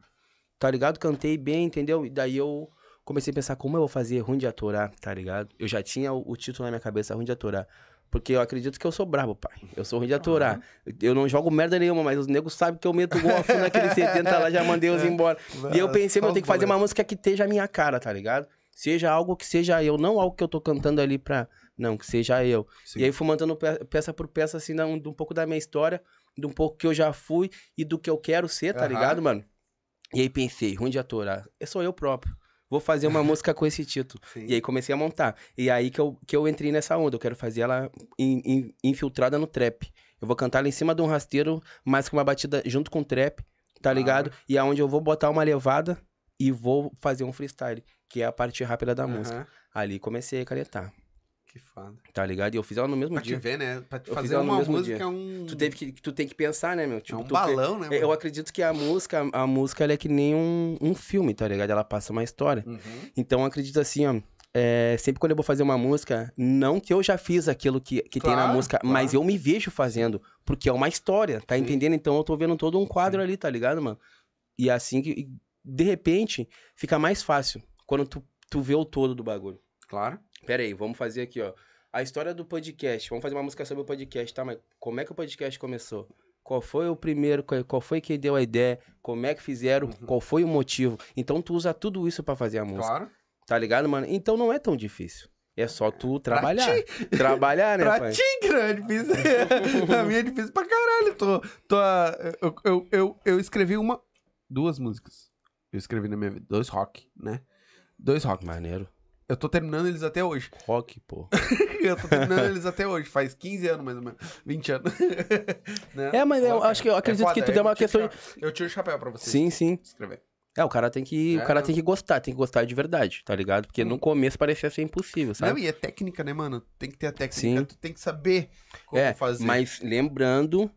tá ligado? Cantei bem, entendeu? E daí eu comecei a pensar como eu vou fazer ruim de atorar, tá ligado? Eu já tinha o, o título na minha cabeça, ruim de atorar. Porque eu acredito que eu sou brabo, pai. Eu sou ruim de atorar. Eu não jogo merda nenhuma, mas os negros sabem que eu meto gol fundo naquele 70 lá, já mandei os embora. E eu pensei, meu, eu tenho que fazer uma música que esteja a minha cara, tá ligado? Seja algo que seja eu, não algo que eu tô cantando ali pra. Não, que seja eu. Sim. E aí fui mandando pe- peça por peça, assim, um, um pouco da minha história, de um pouco que eu já fui e do que eu quero ser, tá Aham. ligado, mano? E aí pensei, ruim de atorar. Eu sou eu próprio. Vou fazer uma música com esse título. Sim. E aí comecei a montar. E aí que eu, que eu entrei nessa onda. Eu quero fazer ela in- in- infiltrada no trap. Eu vou cantar ela em cima de um rasteiro, mas com uma batida junto com o trap, tá ligado? E aonde eu vou botar uma levada e vou fazer um freestyle, que é a parte rápida da música. Aham. Ali comecei a canetar, Que foda. tá ligado? E eu fiz ela no mesmo Pra te dia. ver, né? Pra te Eu fazer uma música é um... Tu, teve que, tu tem que pensar, né, meu? É Tipo, um tu balão, né? Eu mano? acredito que a música, a música ela é que nem um, um filme, tá ligado? Ela passa uma história. Uhum. Então eu acredito assim, ó. é, sempre quando eu vou fazer uma música, não que eu já fiz aquilo que, que tem na Claro, música, claro. mas eu me vejo fazendo. Porque é uma história, tá Sim. entendendo? Então eu tô vendo todo um quadro ali, tá ligado, mano? E assim que, de repente, fica mais fácil quando tu, tu vê o todo do bagulho. Claro. Pera aí, vamos fazer aqui, ó. A história do podcast. Vamos fazer uma música sobre o podcast, tá? Mas como é que o podcast começou? Qual foi o primeiro? Qual foi quem deu a ideia? Como é que fizeram? Qual foi o motivo? Então tu usa tudo isso pra fazer a música. Claro. Tá ligado, mano? Então não é tão difícil. É só tu trabalhar. Trabalhar, né, Pra pai? ti, não é difícil. pra mim é difícil pra caralho. Tô, tô, eu, eu, eu, eu escrevi uma. Duas músicas. Eu escrevi na minha vida. Dois rock, né? Dois rock. Maneiro. Eu tô terminando eles até hoje. Rock, pô. eu tô terminando eles até hoje. Faz 15 anos, mais ou menos. 20 anos. Né? É, mas eu acho que eu acredito que tudo é uma questão de- Eu tiro o chapéu pra você. Sim, sim. Escrever. É, o cara tem que, É, o cara não. tem que gostar, tem que gostar de verdade, tá ligado? Porque no começo parecia ser impossível, Não, sabe? e é técnica, né, mano? Tem que ter a técnica. Sim. Tu tem que saber como é, fazer. mas lembrando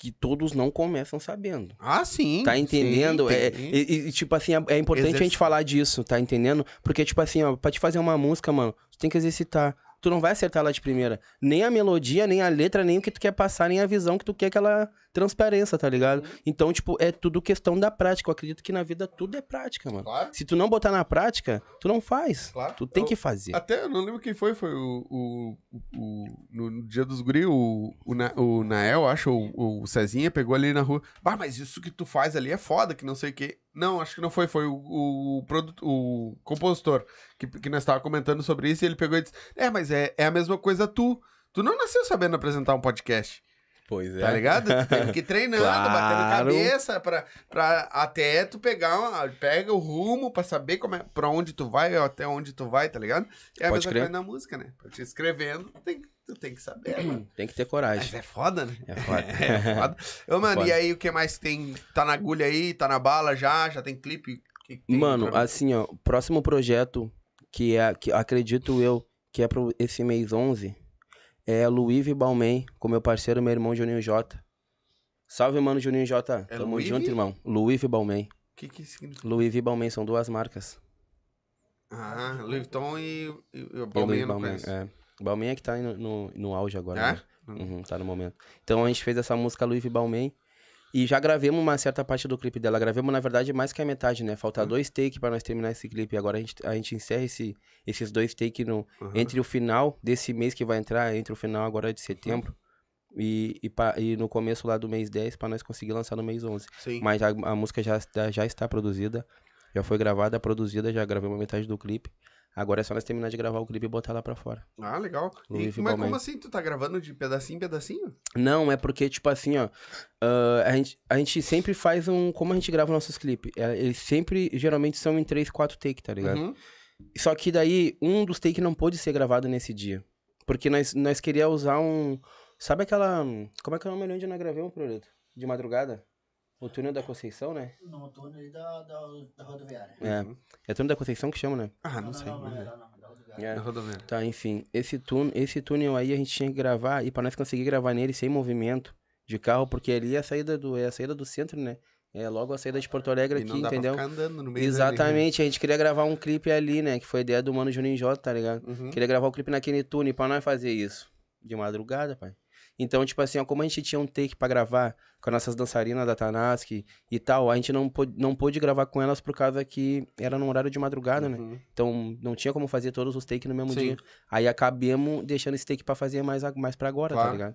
que todos não começam sabendo. Ah, sim. Tá entendendo? Sim, é, e, e, tipo assim, é, é importante a Exercitar. gente falar disso, tá entendendo? Porque, tipo assim, ó, pra te fazer uma música, mano, tu tem que exercitar. Tu não vai acertar lá de primeira. Nem a melodia, nem a letra, nem o que tu quer passar, nem a visão que tu quer que ela transpareça, tá ligado? Então, tipo, é tudo questão da prática. Eu acredito que na vida tudo é prática, mano. Claro. Se tu não botar na prática, tu não faz. Claro. Tu tem Eu- que fazer. Até eu não lembro quem foi, foi o. o, o- no, dia dos guri, o, o, Na- o Nael, acho, o, o Cezinha pegou ali na rua. Ah, mas isso que tu faz ali é foda, que não sei o quê. Não, acho que não foi, foi o, o, produto, o compositor que, que nós tava comentando sobre isso e ele pegou e disse: É, mas é, é a mesma coisa tu. Tu não nasceu sabendo apresentar um podcast. Pois é. Tá ligado? Tu teve que ir treinando, Claro. batendo cabeça pra, pra até tu pegar uma, pega o rumo pra saber como é, pra onde tu vai, até onde tu vai, tá ligado? É a Pode mesma crer. coisa na música, né? Pra te escrevendo, tu tem, tu tem que saber, mano. Tem que ter Mas coragem. é foda, né? É foda. É foda. Ô, mano, Foda. e aí o que mais tem? Tá na agulha aí, tá na bala já, já tem clipe? Que que tem Mano, pra- assim, ó, próximo projeto que é, que acredito eu, que é pro esse mês 11, é Luive Balmain, com meu parceiro, meu irmão Juninho J. Salve, mano, Juninho J. É Tamo Luive? junto, irmão. Luive Balmain. O que que significa? Luive e Balmain são duas marcas. Ah, Louis Vuitton e, e, e Balmain Balmain, é. Balmain é que tá aí no, no, no auge agora, É? né? Uhum, tá no momento. Então a gente fez essa música Luive Balmain. E já gravemos uma certa parte do clipe dela. Gravemos, na verdade, mais que a metade, né? Falta dois takes pra nós terminar esse clipe. Agora a gente, a gente encerra esse, esses dois takes no, Uhum. entre o final desse mês que vai entrar, entre o final agora de setembro e, e, pa- e no começo lá do mês 10 pra nós conseguir lançar no mês 11. Sim. Mas a, a música já, está- já está produzida, já foi gravada, produzida, já gravei uma metade do clipe. Agora é só nós terminar de gravar o clipe e botar lá pra fora. Ah, legal. E- mas Balmain. como assim? Tu tá gravando de pedacinho em pedacinho? Não, é porque, tipo assim, ó. ah, a, gente, a gente sempre faz um. Como a gente grava nossos clipes? É, eles sempre, geralmente, são em 3, 4 takes, tá ligado? Uhum. Só que daí, um dos takes não pôde ser gravado nesse dia. Porque nós, nós queríamos usar um. Sabe aquela. Como é que é o nome onde nós gravamos, Proleto? De madrugada? O túnel da Conceição, né? No túnel ali da, da, da rodoviária. É. É túnel da Conceição que chama, né? Ah, não, sei. Não, não, não, não, da rodoviária. É. Na rodoviária. Tá, enfim. Esse, tun esse túnel aí a gente tinha que gravar. E pra nós conseguir gravar nele sem movimento de carro, porque ali é a saída do, é a saída do centro, né? É logo a saída de Porto Alegre E aqui, não dá entendeu? pra ficar andando no meio Exatamente, a gente queria gravar um clipe ali, né? Que foi a ideia do Mano Juninho J, tá ligado? Uhum. Queria gravar o clipe naquele túnel pra nós fazer isso. De madrugada, pai. Então, tipo assim, ó, como a gente tinha um take pra gravar com as nossas dançarinas da Tanaski e tal, a gente não pôde, não pôde gravar com elas por causa que era no horário de madrugada, né? Uhum. Então, não tinha como fazer todos os takes no mesmo Sim. dia. Aí acabemos deixando esse take pra fazer mais, mais pra agora, Claro. tá ligado?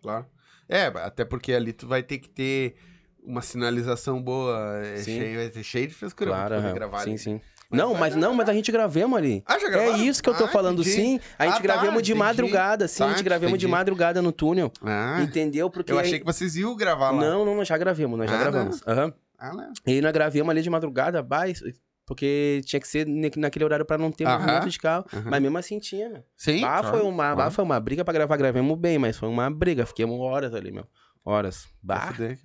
Claro. É, até porque ali tu vai ter que ter uma sinalização boa. É cheio, ser cheio de frescura pra Claro, poder aham. gravar sim, ali. sim. Não, mas não, mas a gente gravamos ali. Ah, já É gravaram? isso que eu tô Ah, falando, entendi. sim. A gente Ah, tá, gravamos de entendi. madrugada, sim. a Tá, gente gravamos de entendi. madrugada no túnel. Ah, Entendeu? Porque eu aí- achei que vocês iam gravar lá. Não, não, nós já gravamos, nós já Ah, gravamos. Aham. Ah, não. E nós gravamos ali de madrugada, bah, isso- porque tinha que ser naquele horário pra não ter Aham, movimento de carro. aham. Mas mesmo assim tinha, meu. Sim. Bah, claro, foi uma, claro. foi uma briga pra gravar, gravamos bem, mas foi uma briga. Fiquemos horas ali, meu. Horas. Bah. também, que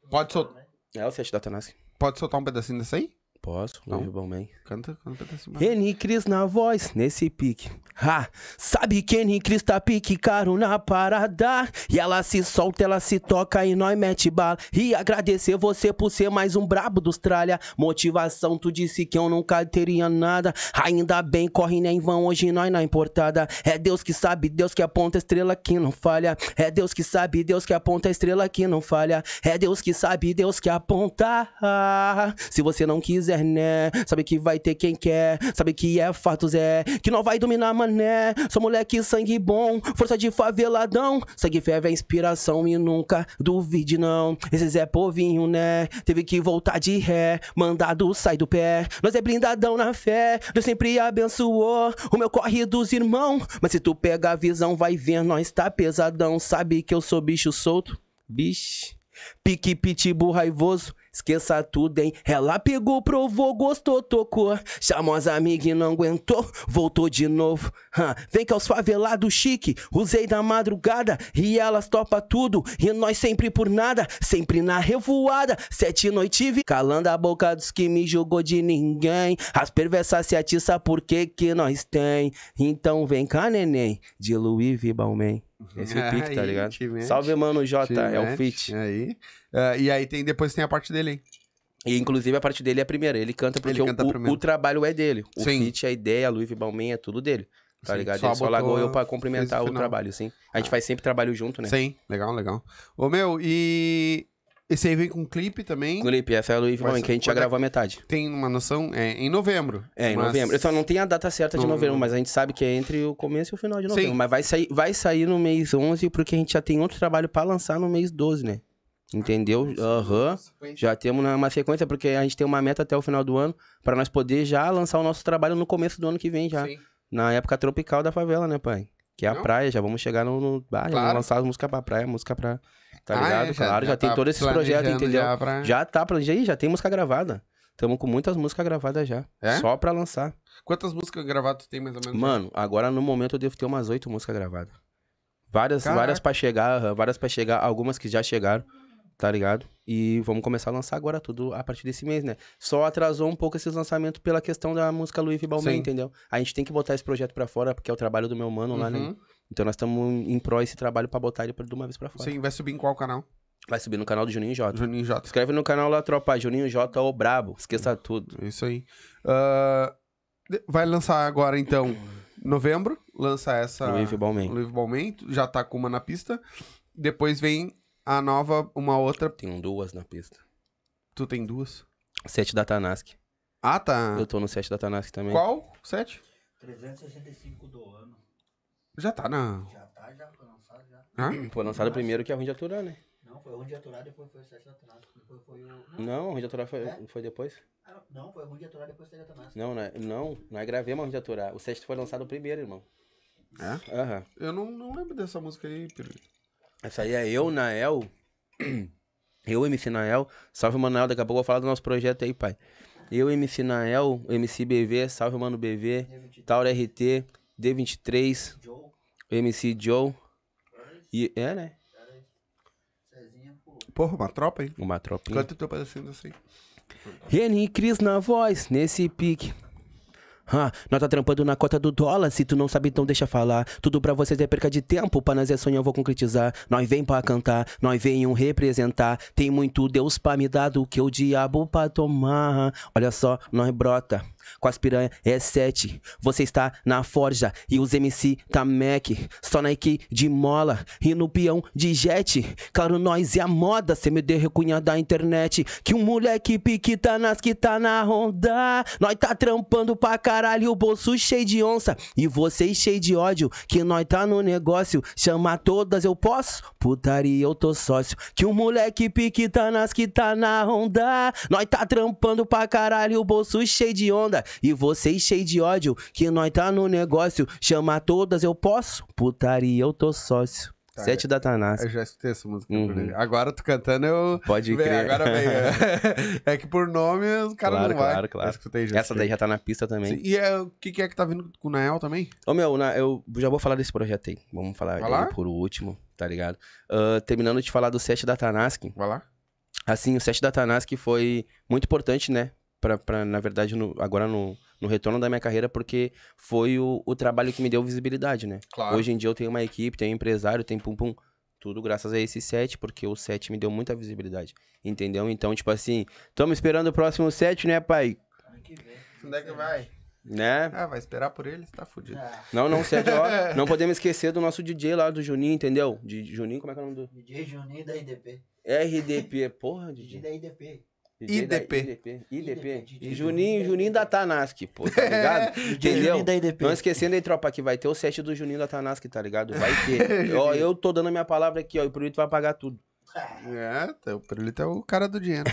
tu Pode mostrou, sol- né? É o set da Tanassi. Pode soltar um pedacinho dessa aí? Posso? Não. Balmain. Canta, canta desse Cris na voz, nesse pique. Ha! Sabe Kenny Cris tá pique caro na parada. E ela se solta, ela se toca e nós mete bala. E agradecer você por ser mais um brabo dos tralha. Motivação, tu disse que eu nunca teria nada. Ainda bem, corre nem vão hoje nós na importada. É Deus que sabe, Deus que aponta a estrela que não falha. É Deus que sabe, Deus que aponta a estrela que não falha. É Deus que sabe, Deus que aponta. Ah, Se você não quiser, Sabe que vai ter quem quer. Sabe que é fatos, é. Que não vai dominar, mané. Sou moleque, sangue bom. Força de faveladão. Sangue ferve é inspiração e nunca duvide, não. Esse Zé Povinho, né? Teve que voltar de ré. Mandado sai do pé. Nós é blindadão na fé. Deus sempre abençoou o meu corre dos irmãos. Mas se tu pega a visão, vai ver, nós tá pesadão. Sabe que eu sou bicho solto? Bicho. Pique pitbull raivoso, esqueça tudo, hein? Ela pegou, provou, gostou, tocou. Chamou as amigas e não aguentou, voltou de novo. Hã, Vem que aos favelados chique, usei da madrugada e elas topa tudo. E nós sempre por nada, sempre na revoada. Sete noite vi, calando a boca dos que me jogou de ninguém. As perversas se atiça por que que nós tem. Então vem cá, neném, de Louis V. Balmain. Esse é o pique, tá ligado? Salve, mano, J, é o fit. Aí. Ah, e aí tem, depois tem a parte dele, hein? E inclusive a parte dele é a primeira. Ele canta porque Ele canta o, o trabalho é dele. O Sim. feat, a ideia, a Luiz Balmain é tudo dele. Tá Sim, ligado? só Ele só largou eu pra fez complementar o trabalho, sim. A gente faz sempre trabalho junto, né? Sim, legal, legal. Ô, meu, e esse aí vem com clipe também. Clipe, essa é a Balmain, ser- que a gente já é- gravou a metade. Tem uma noção? É em novembro. É, em Mas- novembro. Eu só não tenho a data certa de Não- novembro, mas a gente sabe que é entre o começo e o final de Sim. novembro. Mas vai sair, vai sair no mês 11, porque a gente já tem outro trabalho pra lançar no mês 12, né? Entendeu? Aham. Já temos uma sequência, porque a gente tem uma meta até o final do ano, pra nós poder já lançar o nosso trabalho no começo do ano que vem já. Sim. Na época tropical da favela, né, pai? Que é a Não? praia, já vamos chegar no. no ah, já Claro. vamos lançar as músicas pra praia, música pra. Tá Ah, ligado? é, claro, já, tem tá todo esse projeto, planejando entendeu? Já, Já, pra- tá planejado, já tem música gravada. Tamo com muitas músicas gravadas já. É? Só pra lançar. Quantas músicas gravadas tu tem mais ou menos? Mano, agora no momento eu devo ter umas oito músicas gravadas. Várias, Caraca. várias pra chegar, várias pra chegar, algumas que já chegaram, tá ligado? E vamos começar a lançar agora tudo a partir desse mês, né? Só atrasou um pouco esses lançamentos pela questão da música Luiz Balmain, entendeu? A gente tem que botar esse projeto pra fora, porque é o trabalho do meu mano lá, né? Uhum. Então nós estamos em pró esse trabalho pra botar ele de uma vez pra fora. Sim, vai subir em qual canal? Vai subir no canal do Juninho J. Juninho J. Escreve no canal lá, tropa, Juninho J, o brabo, esqueça tudo. Isso aí. De- vai lançar agora, então, novembro. Lança essa. Luiz Balmain. Balmain. Já tá com uma na pista. Depois vem a nova, uma outra. Tem duas na pista. Tu tem duas? Sete da Tanask. Ah, tá. Eu tô no sete da Tanask também. Qual? Sete? 365 do ano. Já tá na. Já tá, já foi lançado, já. Hã? Foi lançado primeiro que é ruim de aturar, né? Não, foi ruim de aturar, depois foi o 7 da Tanasco. Depois foi o. Não, Não, ruim de aturar foi, É? foi depois. ah, não, foi ruim de aturar, depois 7 da Tanasco. Não, né? Não, nós gravemos ruim de aturar. O sexto foi lançado primeiro, irmão. É? Aham. Eu não, não lembro dessa música aí, Pirulito. Essa aí é eu, Nael. Eu, MC Nael. Salve, Manoel. Daqui a pouco eu vou falar do nosso projeto aí, pai. Eu, MC Nael, MC BV. Salve, mano BV. D23, Tauro RT. D23. Joe, MC Joe. E, é, né? Porra, uma tropa, hein? Uma tropinha. Quanto eu tô parecendo assim? Reni Cris na voz, nesse pique. Ah, nós tá trampando na cota do dólar, se tu não sabe então deixa falar. Tudo pra vocês é perca de tempo, pra nós é sonho eu vou concretizar. Nós vem pra cantar, nós venham representar. Tem muito Deus pra me dar do que o diabo pra tomar. Olha só, nós brota. Com as piranha é sete. Você está na forja e os MC tá Mac. Só Nike de mola e no peão de jet. Claro, nós é a moda, cê me deu recunha da internet. Que um moleque pique tá nas que tá na ronda. Nós tá trampando pra caralho, o bolso cheio de onça. E vocês cheio de ódio, que nós tá no negócio. Chama todas, eu posso? Putaria, eu tô sócio. Que um moleque pique tá nas que tá na ronda. Nós tá trampando pra caralho, o bolso cheio de onda. E vocês cheio de ódio, que nós tá no negócio. Chama todas, eu posso? Putaria, eu tô sócio. Tá, Sete da Tanás. Eu já escutei essa música. Uhum. Agora tu cantando, eu. Pode Vem, crer. agora vem. é. É que por nome os caras Claro, não vai. claro, claro. Eu escutei. Essa daí já tá na pista também. Sim, E é, o que, que é que tá vindo com o Nael também? Ô meu, na- eu já vou falar desse projeto aí. Vamos falar Vai lá. por último, tá ligado? Ah, terminando de falar do set da Tanask. Vai lá. Assim, o set da Tanask foi muito importante, né? Pra, pra na verdade, no- agora no, no retorno da minha carreira, porque foi o, o trabalho que me deu visibilidade, né? Claro. Hoje em dia eu tenho uma equipe, tenho um empresário, tenho pum pum. Tudo graças a esse set, porque o set me deu muita visibilidade. Entendeu? Então, tipo assim, estamos esperando o próximo set, né, pai? Ano que vem. Onde é que vai? Né? Ah, vai esperar por ele, você tá fudido. Ah, Não, não, set, ó. Não podemos esquecer do nosso DJ lá, do Juninho, entendeu? De Juninho, como é que é o nome do. DJ Juninho da IDP. RDP, porra, DJ DJ. da IDP. DJ da IDP. IDP. IDP. E Juninho, Juninho da Tanask, pô, tá ligado? Entendeu? Juninho da IDP. Não esquecendo aí, tropa, que vai ter o set do Juninho da Tanask, tá ligado? Vai ter. ó, eu tô dando a minha palavra aqui, ó, e o Pruito vai pagar tudo. É, tá, o Pirulito é o cara do dinheiro.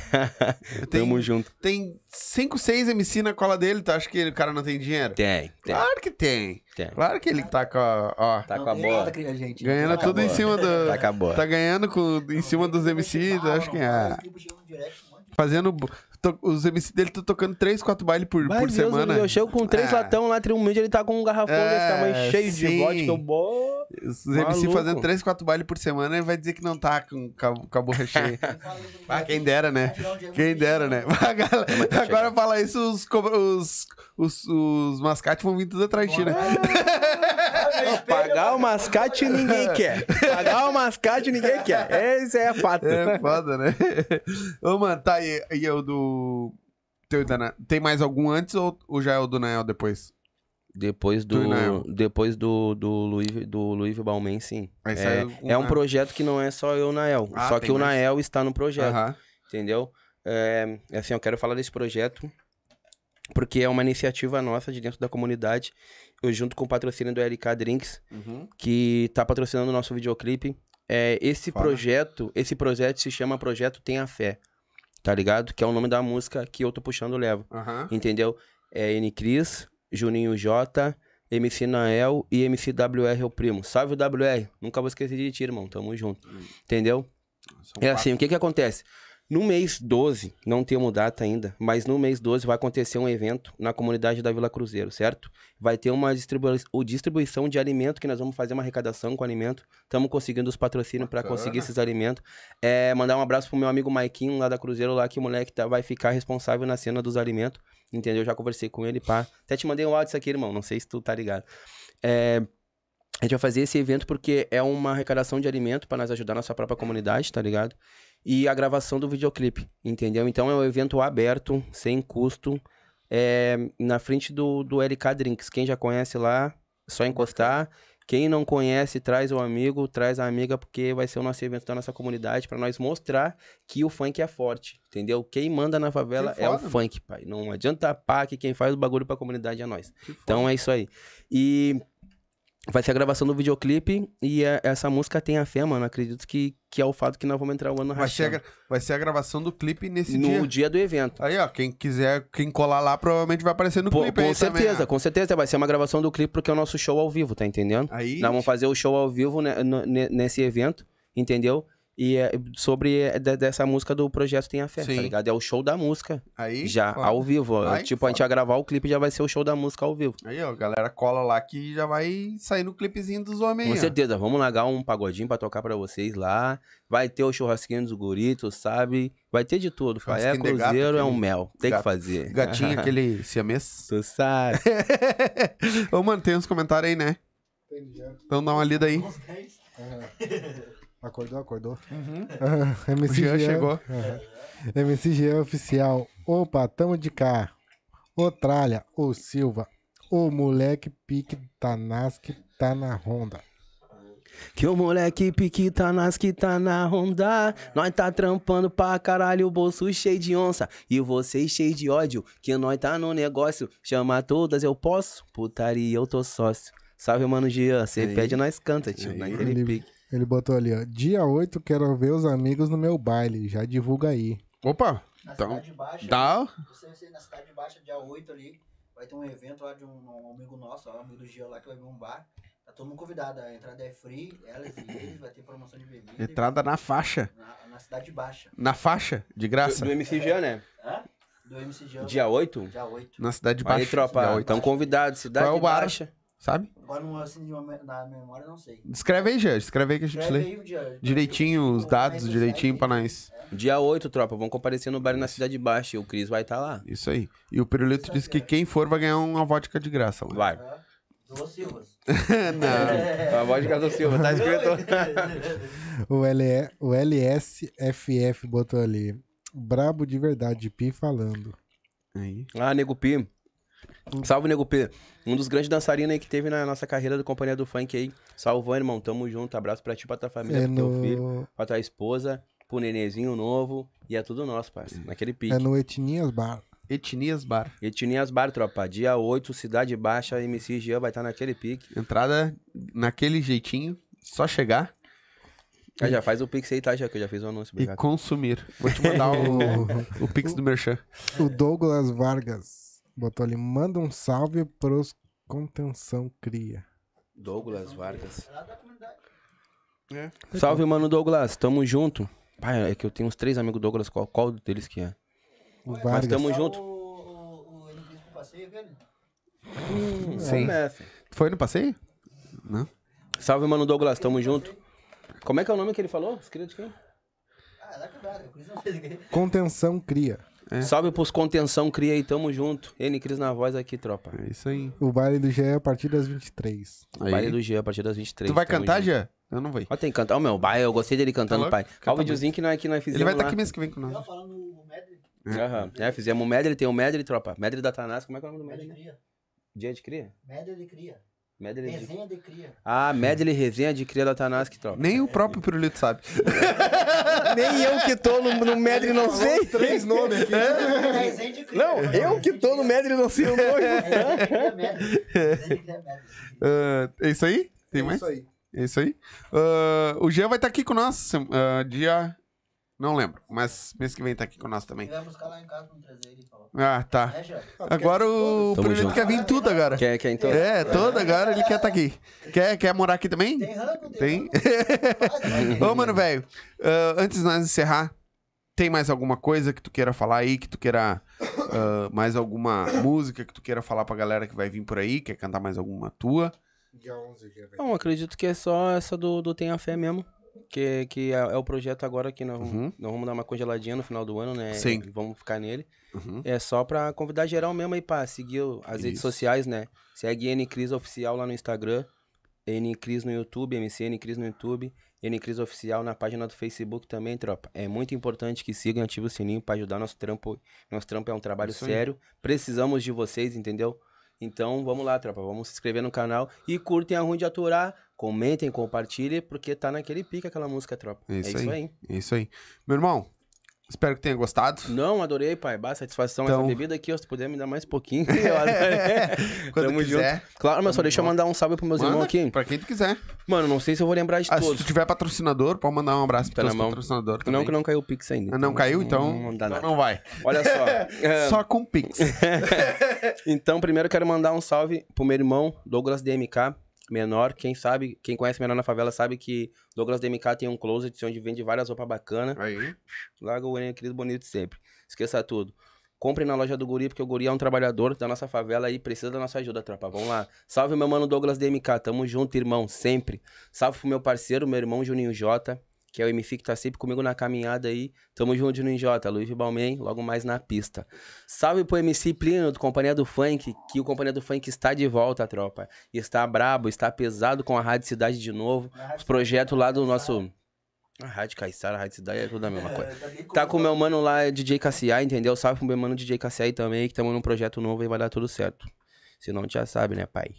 tem, Tamo junto. tem 5, 6 MC na cola dele, tu acha que o cara não tem dinheiro? Tem, tem, Claro que tem. tem. Claro que ele tá com a, ó, Tá com a bola. ganhando Não tudo em cima do... Tá com a bola. Tá ganhando com, em cima dos MC, tu acho que é... Fazendo... to- os MC dele estão tocando 3, 4 bailes por, por Deus, semana. eu chego com três É. latão lá, triunfante, ele tá com um garrafão É, desse tamanho cheio de sim. vodka. Eu, bo... Os MC Maluco. fazendo 3, 4 bailes por semana, ele vai dizer que não tá com, com, a- com a borra cheia. Ah, quem dera, né? Quem dera, né? Agora- tá fala isso, os, os, os, os mascates vão vir tudo atrás de ti, né? Pagar o mascate ninguém quer. Pagar o mascate ninguém quer. Esse é fato. É foda, né? Ô, mano, tá aí. E o do. Tem mais algum antes ou, ou já é o do Nael depois? Depois Nael. do, depois do, do Luiz, do Luiz Balmain, sim. Sai É, o- é um projeto que não é só eu, Nael. Ah, só que o mais. Nael está no projeto, Aham. entendeu? É, assim, eu quero falar desse projeto porque é uma iniciativa nossa de dentro da comunidade. Eu junto com o patrocínio do LK Drinks, Uhum. que tá patrocinando o nosso videoclipe. É, esse Foda. projeto, esse projeto se chama Projeto Tenha Fé. Tá ligado? Que é o nome da música que eu tô puxando Levo. Aham. Entendeu? É N Cris, Juninho J, MC Nael e MC WR é o primo. Salve o WR. Nunca vou esquecer de ti, irmão. Tamo junto. Entendeu? São É quatro. assim, o que que acontece? No mês 12, não temos data ainda, mas no mês 12 vai acontecer um evento na comunidade da Vila Cruzeiro, certo? Vai ter uma distribui distribuição de alimento, que nós vamos fazer uma arrecadação com alimento. Estamos conseguindo os patrocínios para conseguir esses alimentos. É, mandar um abraço pro meu amigo Maiquinho lá da Cruzeiro, lá que o moleque tá- vai ficar responsável na cena dos alimentos. Entendeu? Já conversei com ele, pá. Até te mandei um áudio isso aqui, irmão. Não sei se tu tá ligado. É, a gente vai fazer esse evento porque é uma arrecadação de alimento para nós ajudar a nossa própria comunidade, tá ligado? E a gravação do videoclipe, entendeu? Então é um evento aberto, sem custo, é, na frente do, do LK Drinks. Quem já conhece lá, só encostar. Quem não conhece, traz o amigo, traz a amiga, porque vai ser o nosso evento da nossa comunidade para nós mostrar que o funk é forte, entendeu? Quem manda na favela Que é o funk, pai. Não adianta pá que quem faz o bagulho pra comunidade é nós. Então é isso aí. E vai ser a gravação do videoclipe e é- essa música tem a fé, mano. Acredito que, que é o fato que nós vamos entrar o ano vai, ser a, vai ser a gravação do clipe nesse No dia. dia. do evento. Aí, ó, quem quiser, quem colar lá, provavelmente vai aparecer no Pô, clipe com aí também, certeza, ó. com certeza. Vai ser uma gravação do clipe porque é o nosso show ao vivo, tá entendendo? Aí, Nós vamos fazer o show ao vivo né, no- ne- nesse evento, entendeu? E é sobre é, de- dessa música do Projeto Tem a Fé, Sim. tá ligado? É o show da música. aí, já, foda. ao vivo. Ai, tipo, a gente vai gravar o clipe já vai ser o show da música ao vivo. Aí, ó, galera cola lá que já vai sair no clipezinho dos homens Com aí, ó. certeza, vamos largar um pagodinho pra tocar pra vocês lá. Vai ter o churrasquinho dos guritos, sabe? Vai ter de tudo. pai. É gato, cruzeiro, é um mel. Tem gato- que fazer. Gatinho, aquele siamês. Tu sabe. Ô, mano, tem uns comentários aí, né? Então dá uma lida aí. Uns 10. Acordou, acordou. Uhum. Ah, O MC Jean Jean. chegou. Aham. MC Jean oficial. Opa, tamo de cá. Ô Tralha, ô Silva, ô moleque pique Tanask tá na ronda. Que o moleque pique tá nas que tá na Honda. Nós tá trampando pra caralho, o bolso cheio de onça. E vocês cheio de ódio, que nós tá no negócio. Chama todas, eu posso? Putaria, eu tô sócio. Salve, mano Jean. Cê Aí. pede, nós canta, tio. Naquele Ele- pique. Ele botou ali, ó. Dia 8 quero ver os amigos no meu baile. Já divulga aí. Opa, Na Então, Cidade Baixa. tá. Você, você, na Cidade Baixa, dia 8 ali, vai ter um evento lá de um, um amigo nosso, um amigo do Gio lá, que vai vir um bar. Tá todo mundo convidado. A entrada é free, elas e eles, vai ter promoção de bebida. Entrada na faixa. Na, na Cidade Baixa. Na faixa, de graça. Do, do MC Jean, né? Hã? Do MC Gio. Dia 8? Dia 8. Na cidade de baixo. Aí, tropa, estão convidados. Cidade Qual é o bar? Sabe? Agora, não, assim, na memória, não sei. Escreve aí, já. Escreve aí que a gente Escreve lê. aí dia- Direitinho os dados, o- direitinho pra nós. Dia 8, tropa, vão comparecer no bar na Cidade Baixa e o Cris vai estar lá. Isso aí. E o Pirulito disse que quem for vai ganhar uma vodka de graça lá. Vai. É, Do Silvas. Não. A vodka do Silva, tá escrito. O, LE, o LSFF botou ali. Brabo de verdade, Pi falando. Aí. Ah, Nego Pi. Salve, Nego P. Um dos grandes dançarinos aí que teve na nossa carreira da Companhia do Funk aí. Salvão, irmão. Tamo junto. Abraço pra ti, pra tua família, É pro teu filho, no, pra tua esposa, pro nenezinho novo. E é tudo nosso, parceiro. Naquele pique. é no Etnias Bar. Etnias Bar. Etnias Bar, tropa. Dia 8, Cidade Baixa, MC Jean vai estar naquele pique. Entrada naquele jeitinho. Só chegar Ah, já faz o pix aí, tá? Já que eu já fiz o anúncio. e Obrigado. consumir. Vou te mandar o, o Pix do Merchan. O Douglas Vargas botou ali. Manda um salve pros Contenção Cria. Douglas Vargas. Comunidade. Salve, mano Douglas. Tamo junto. Pai, é que eu tenho uns três amigos Douglas. Qual, qual deles que é? O Mas Vargas. tamo Só junto. O, o, passeio, velho. Hum, Sim. Começa. Foi no passeio? Não. Salve, mano Douglas. Tamo junto. Como é que é o nome que ele falou? Escrito de quem? Ah. Contenção Cria. É. Salve pros contenção, cria aí, tamo junto. N Cris na voz aqui, tropa. É isso aí. O baile do GE é a partir das 23. Aí. Baile do G a partir das 23. Tu vai tamo cantar, junto. Jean? Eu não vou. Ó, tem que cantar o meu pai. Eu gostei dele cantando, louco? pai. Canta Qual o videozinho que nós, que nós fizemos Ele vai estar lá? aqui mês que vem com nós. falando o Medley. Aham. É, fizemos o Medley, tem o Medley, tropa. Medley da Tanás. Como é que é o nome do Medley. Dia de cria? Medley de cria. Medley de... Resenha de cria. Ah, Medley resenha de cria da Tanask, tropa. Nem o próprio Pirulito sabe. Nem eu que tô no, no Medley não sei. Três nomes aqui. Resenha de cria. Não, eu que tô no Medley não sei o nome. De de Medley. Ah, é isso aí? Tem mais? Isso aí. É isso aí. Ah, o Jean vai estar aqui com nós. ah, dia. Não lembro, mas mês que vem tá aqui com nós também. Ele vai buscar lá em casa pra me trazer ele. Falou. Ah, tá. É. Agora o Tamo junto. quer vir em tudo agora. Quer, quer então? É, todo agora ele quer estar aqui. Quer, quer morar aqui também? Tem rango, Tem. Ô, mano, velho, ah, antes de nós encerrar, tem mais alguma coisa que tu queira falar aí, que tu queira. ah, mais alguma música que tu queira falar pra galera que vai vir por aí? Quer cantar mais alguma tua? Dia 11 já vai. Não, acredito que é só essa do, do Tenha Fé mesmo. Que, que é, é o projeto agora que nós, Uhum. nós vamos dar uma congeladinha no final do ano, né? Sim. Vamos ficar nele. Uhum. É só pra convidar geral mesmo aí pra seguir as redes Isso. sociais, né? Segue N Cris Oficial lá no Instagram. N Cris no YouTube, MC N Cris no YouTube. N Cris Oficial na página do Facebook também, tropa. É muito importante que sigam, ativem o sininho pra ajudar nosso trampo. Nosso trampo é um trabalho Isso aí. sério. Precisamos de vocês, entendeu? Então vamos lá, tropa. Vamos se inscrever no canal e curtem a Ruim de Aturar. Comentem, compartilhem, porque tá naquele pique aquela música, tropa. É isso é isso aí. aí. É isso aí. Meu irmão, espero que tenha gostado. Não, adorei, pai. Bah, satisfação. Então- Essa bebida aqui, ó, se puder me dar mais um pouquinho. eu. Quando Tamo quiser. Claro, mas só deixa eu mandar um salve pros meus Manda, irmãos aqui. Pra quem tu quiser. Mano, não sei se eu vou lembrar de Ah, se todos. tu tiver patrocinador, pode mandar um abraço Tá pros na teus mão. patrocinadores Não também. que não caiu o Pix ainda. Ah, não caiu? Então Não dá então nada. não vai. Olha só. é, Só com Pix. então, primeiro quero mandar um salve pro meu irmão, Douglas DMK, menor. Quem sabe, quem conhece Menor na Favela sabe que Douglas DMK tem um closet onde vende várias roupas bacanas. Aí. Larga o Enem, querido bonito sempre. Esqueça tudo. Compre na loja do Guri, porque o Guri é um trabalhador da nossa favela e precisa da nossa ajuda, tropa. Vamos lá. Salve, meu mano Douglas DMK. Tamo junto, irmão, sempre. Salve pro meu parceiro, meu irmão Juninho J, que é o MC que tá sempre comigo na caminhada aí. Tamo junto, Juninho J. Luiz Balmain, logo mais na pista. Salve pro MC Plínio, do Companhia do Funk, que o Companhia do Funk está de volta, tropa. Está brabo, está pesado com a Rádio Cidade de novo. Os projetos lá do nosso... A Rádio Caissara, a Rádio Cidade é tudo a mesma coisa. Tá com o meu mano lá, DJ KCA, entendeu? Salve pro meu mano DJ KCA também, que estamos num projeto novo e vai dar tudo certo. Se não, já sabe, né, pai?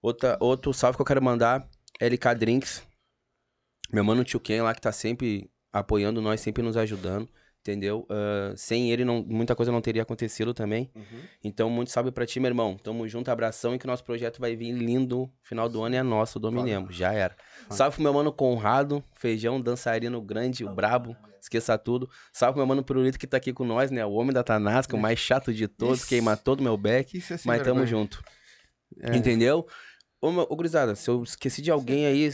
Outra, outro salve que eu quero mandar, LK Drinks. Meu mano Tio Ken lá, que tá sempre apoiando nós, sempre nos ajudando, entendeu? Ah, sem ele, não, muita coisa não teria acontecido também. Então, muito salve pra ti, meu irmão. Tamo junto, abração e que nosso projeto vai vir lindo. Final do ano é nosso, dominemos. Já era. Salve pro meu mano Conrado, feijão, dançarino grande, o brabo. Esqueça tudo. Salve pro meu mano Pirulito que tá aqui com nós, né? O homem da Tanasca, o mais chato de todos, Isso. queima todo meu back. Isso é Mas tamo junto. É. Entendeu? Ô, meu- ô, gurizada, se eu esqueci de alguém aí,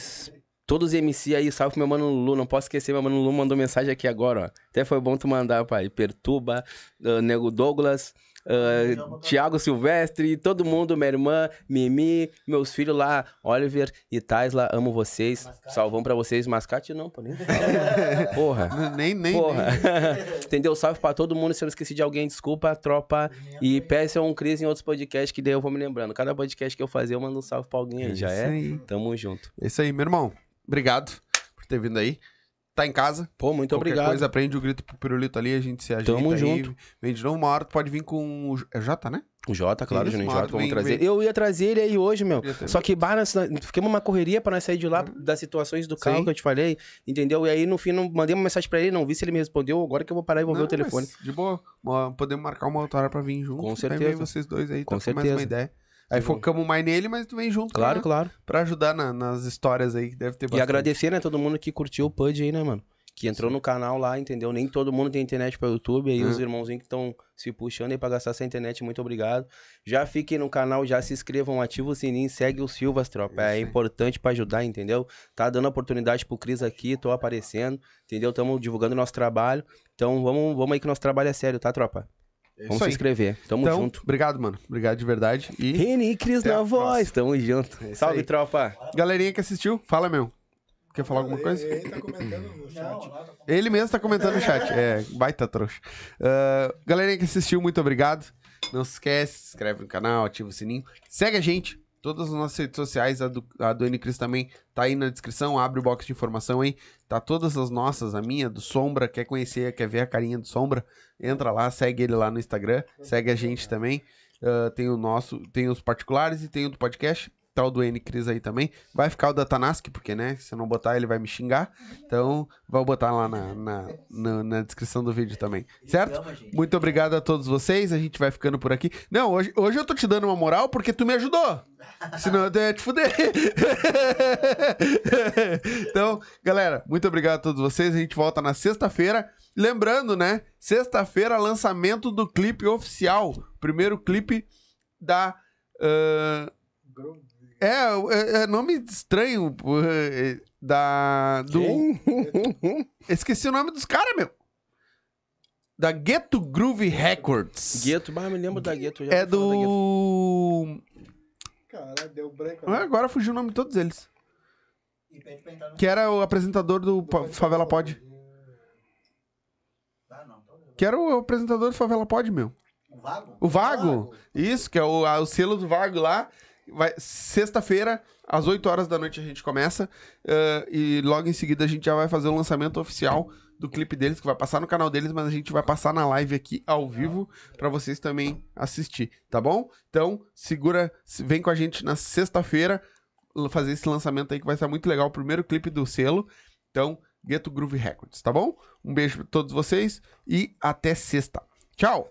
todos os MC aí, salve pro meu mano Lulu. Não posso esquecer, meu mano Lulu mandou mensagem aqui agora, ó. Até foi bom tu mandar, pai. Perturba, ah, Nego Douglas, ah, Tiago Silvestre, todo mundo, minha irmã, Mimi, meus filhos lá, Oliver e Taisla, amo vocês. Mascate. Salvão pra vocês. Mascate não, pô, nem. Porra. Nem, nem, Porra. nem. Entendeu? Salve pra todo mundo. Se eu não esqueci de alguém, desculpa, tropa. E peçam um Cris em outros podcasts que daí eu vou me lembrando. Cada podcast que eu fazer, eu mando um salve pra alguém aí. Já Isso é? aí. Tamo junto. É Isso aí, meu irmão. Obrigado por ter vindo aí. Tá em casa. Pô, muito Qualquer obrigado. coisa, aprende o grito pro pirulito ali, a gente se ajeita Tamo aí. junto. Vem de novo, uma hora tu pode vir com o J- é Jota, né? O Jota, claro, Isso, Juninho Jota, vamos vem- trazer. vem. Eu ia trazer ele aí hoje, meu. Só que, bah, nós, ficamos uma correria pra nós sair de lá, das situações do carro Sim. que eu te falei, entendeu? E aí, no fim, não, mandei uma mensagem pra ele, não vi se ele me respondeu, agora que eu vou parar e vou ver o telefone. De boa. Podemos marcar uma outra hora pra vir junto. Com certeza. vocês dois aí, Com troca mais uma certeza. ideia. Aí Sim. focamos mais nele, mas tu vem junto Claro, pra, claro. pra ajudar na- nas histórias aí, que deve ter E bastante. agradecer, né, todo mundo que curtiu o PUD aí, né, mano? Que entrou no canal lá, entendeu? Nem todo mundo tem internet pra YouTube. Aí Hum. os irmãozinhos que estão se puxando aí pra gastar essa internet, muito obrigado. Já fiquem no canal, já se inscrevam, ativa o sininho, segue o Silvas, tropa. É aí. importante pra ajudar, entendeu? Tá dando oportunidade pro Cris aqui, tô aparecendo, entendeu? Tamo divulgando nosso trabalho. Então vamos, vamos aí que nosso trabalho é sério, tá, tropa? É Vamos isso se aí. inscrever. Tamo Então, junto. obrigado, mano. Obrigado de verdade. E Reni e Cris na voz, tamo junto. isso Salve, aí. tropa. galerinha que assistiu, fala, meu. Quer falar alguma coisa? Ele, ele tá comentando no Não, chat. lá tá Ele mesmo tá comentando no chat. É, baita trouxa. Ah, galerinha que assistiu, muito obrigado. Não se esquece, se inscreve no canal, ativa o sininho. Segue a gente. Todas as nossas redes sociais, a do, a do N Cris também tá aí na descrição. Abre o box de informação aí. Tá todas as nossas, a minha, do Sombra. Quer conhecer, quer ver a carinha do Sombra? Entra lá, segue ele lá no Instagram. Segue a gente também. Ah, tem o nosso, tem os particulares e tem o do podcast. O do N Cris aí também. Vai ficar o da Tanaski, porque, né? Se eu não botar, ele vai me xingar. Então, vou botar lá na, na, na, na descrição do vídeo também. Certo? Muito obrigado a todos vocês. A gente vai ficando por aqui. Não, hoje, hoje eu tô te dando uma moral porque tu me ajudou. Senão eu ia te fuder. então, galera, muito obrigado a todos vocês. A gente volta na sexta-feira. Lembrando, né? Sexta-feira, lançamento do clipe oficial. Primeiro clipe da. ah, é, é, é nome estranho. pô, é, Da. Do, Esqueci o nome dos caras, meu. Da Ghetto Groove Records. Gueto, bah, me lembro da Gueto. já É do. Caralho, deu branco. Ah, Agora fugiu o nome de todos eles. E pede pra entrar no... Que era o apresentador do Pa- Favela Pod. Ah, não. Então... Que era o apresentador do Favela Pod, meu. O Vago? O Vago. Isso, que é o, a- o selo do Vago lá. Vai- Sexta-feira, às 8 horas da noite, a gente começa. eh, e logo em seguida a gente já vai fazer o lançamento oficial do clipe deles, que vai passar no canal deles, mas a gente vai passar na live aqui ao vivo pra vocês também assistir, tá bom? Então, segura, se- vem com a gente na sexta-feira fazer esse lançamento aí que vai ser muito legal, o primeiro clipe do selo. Então, Ghetto Groove Records, tá bom? Um beijo pra todos vocês e até sexta. Tchau!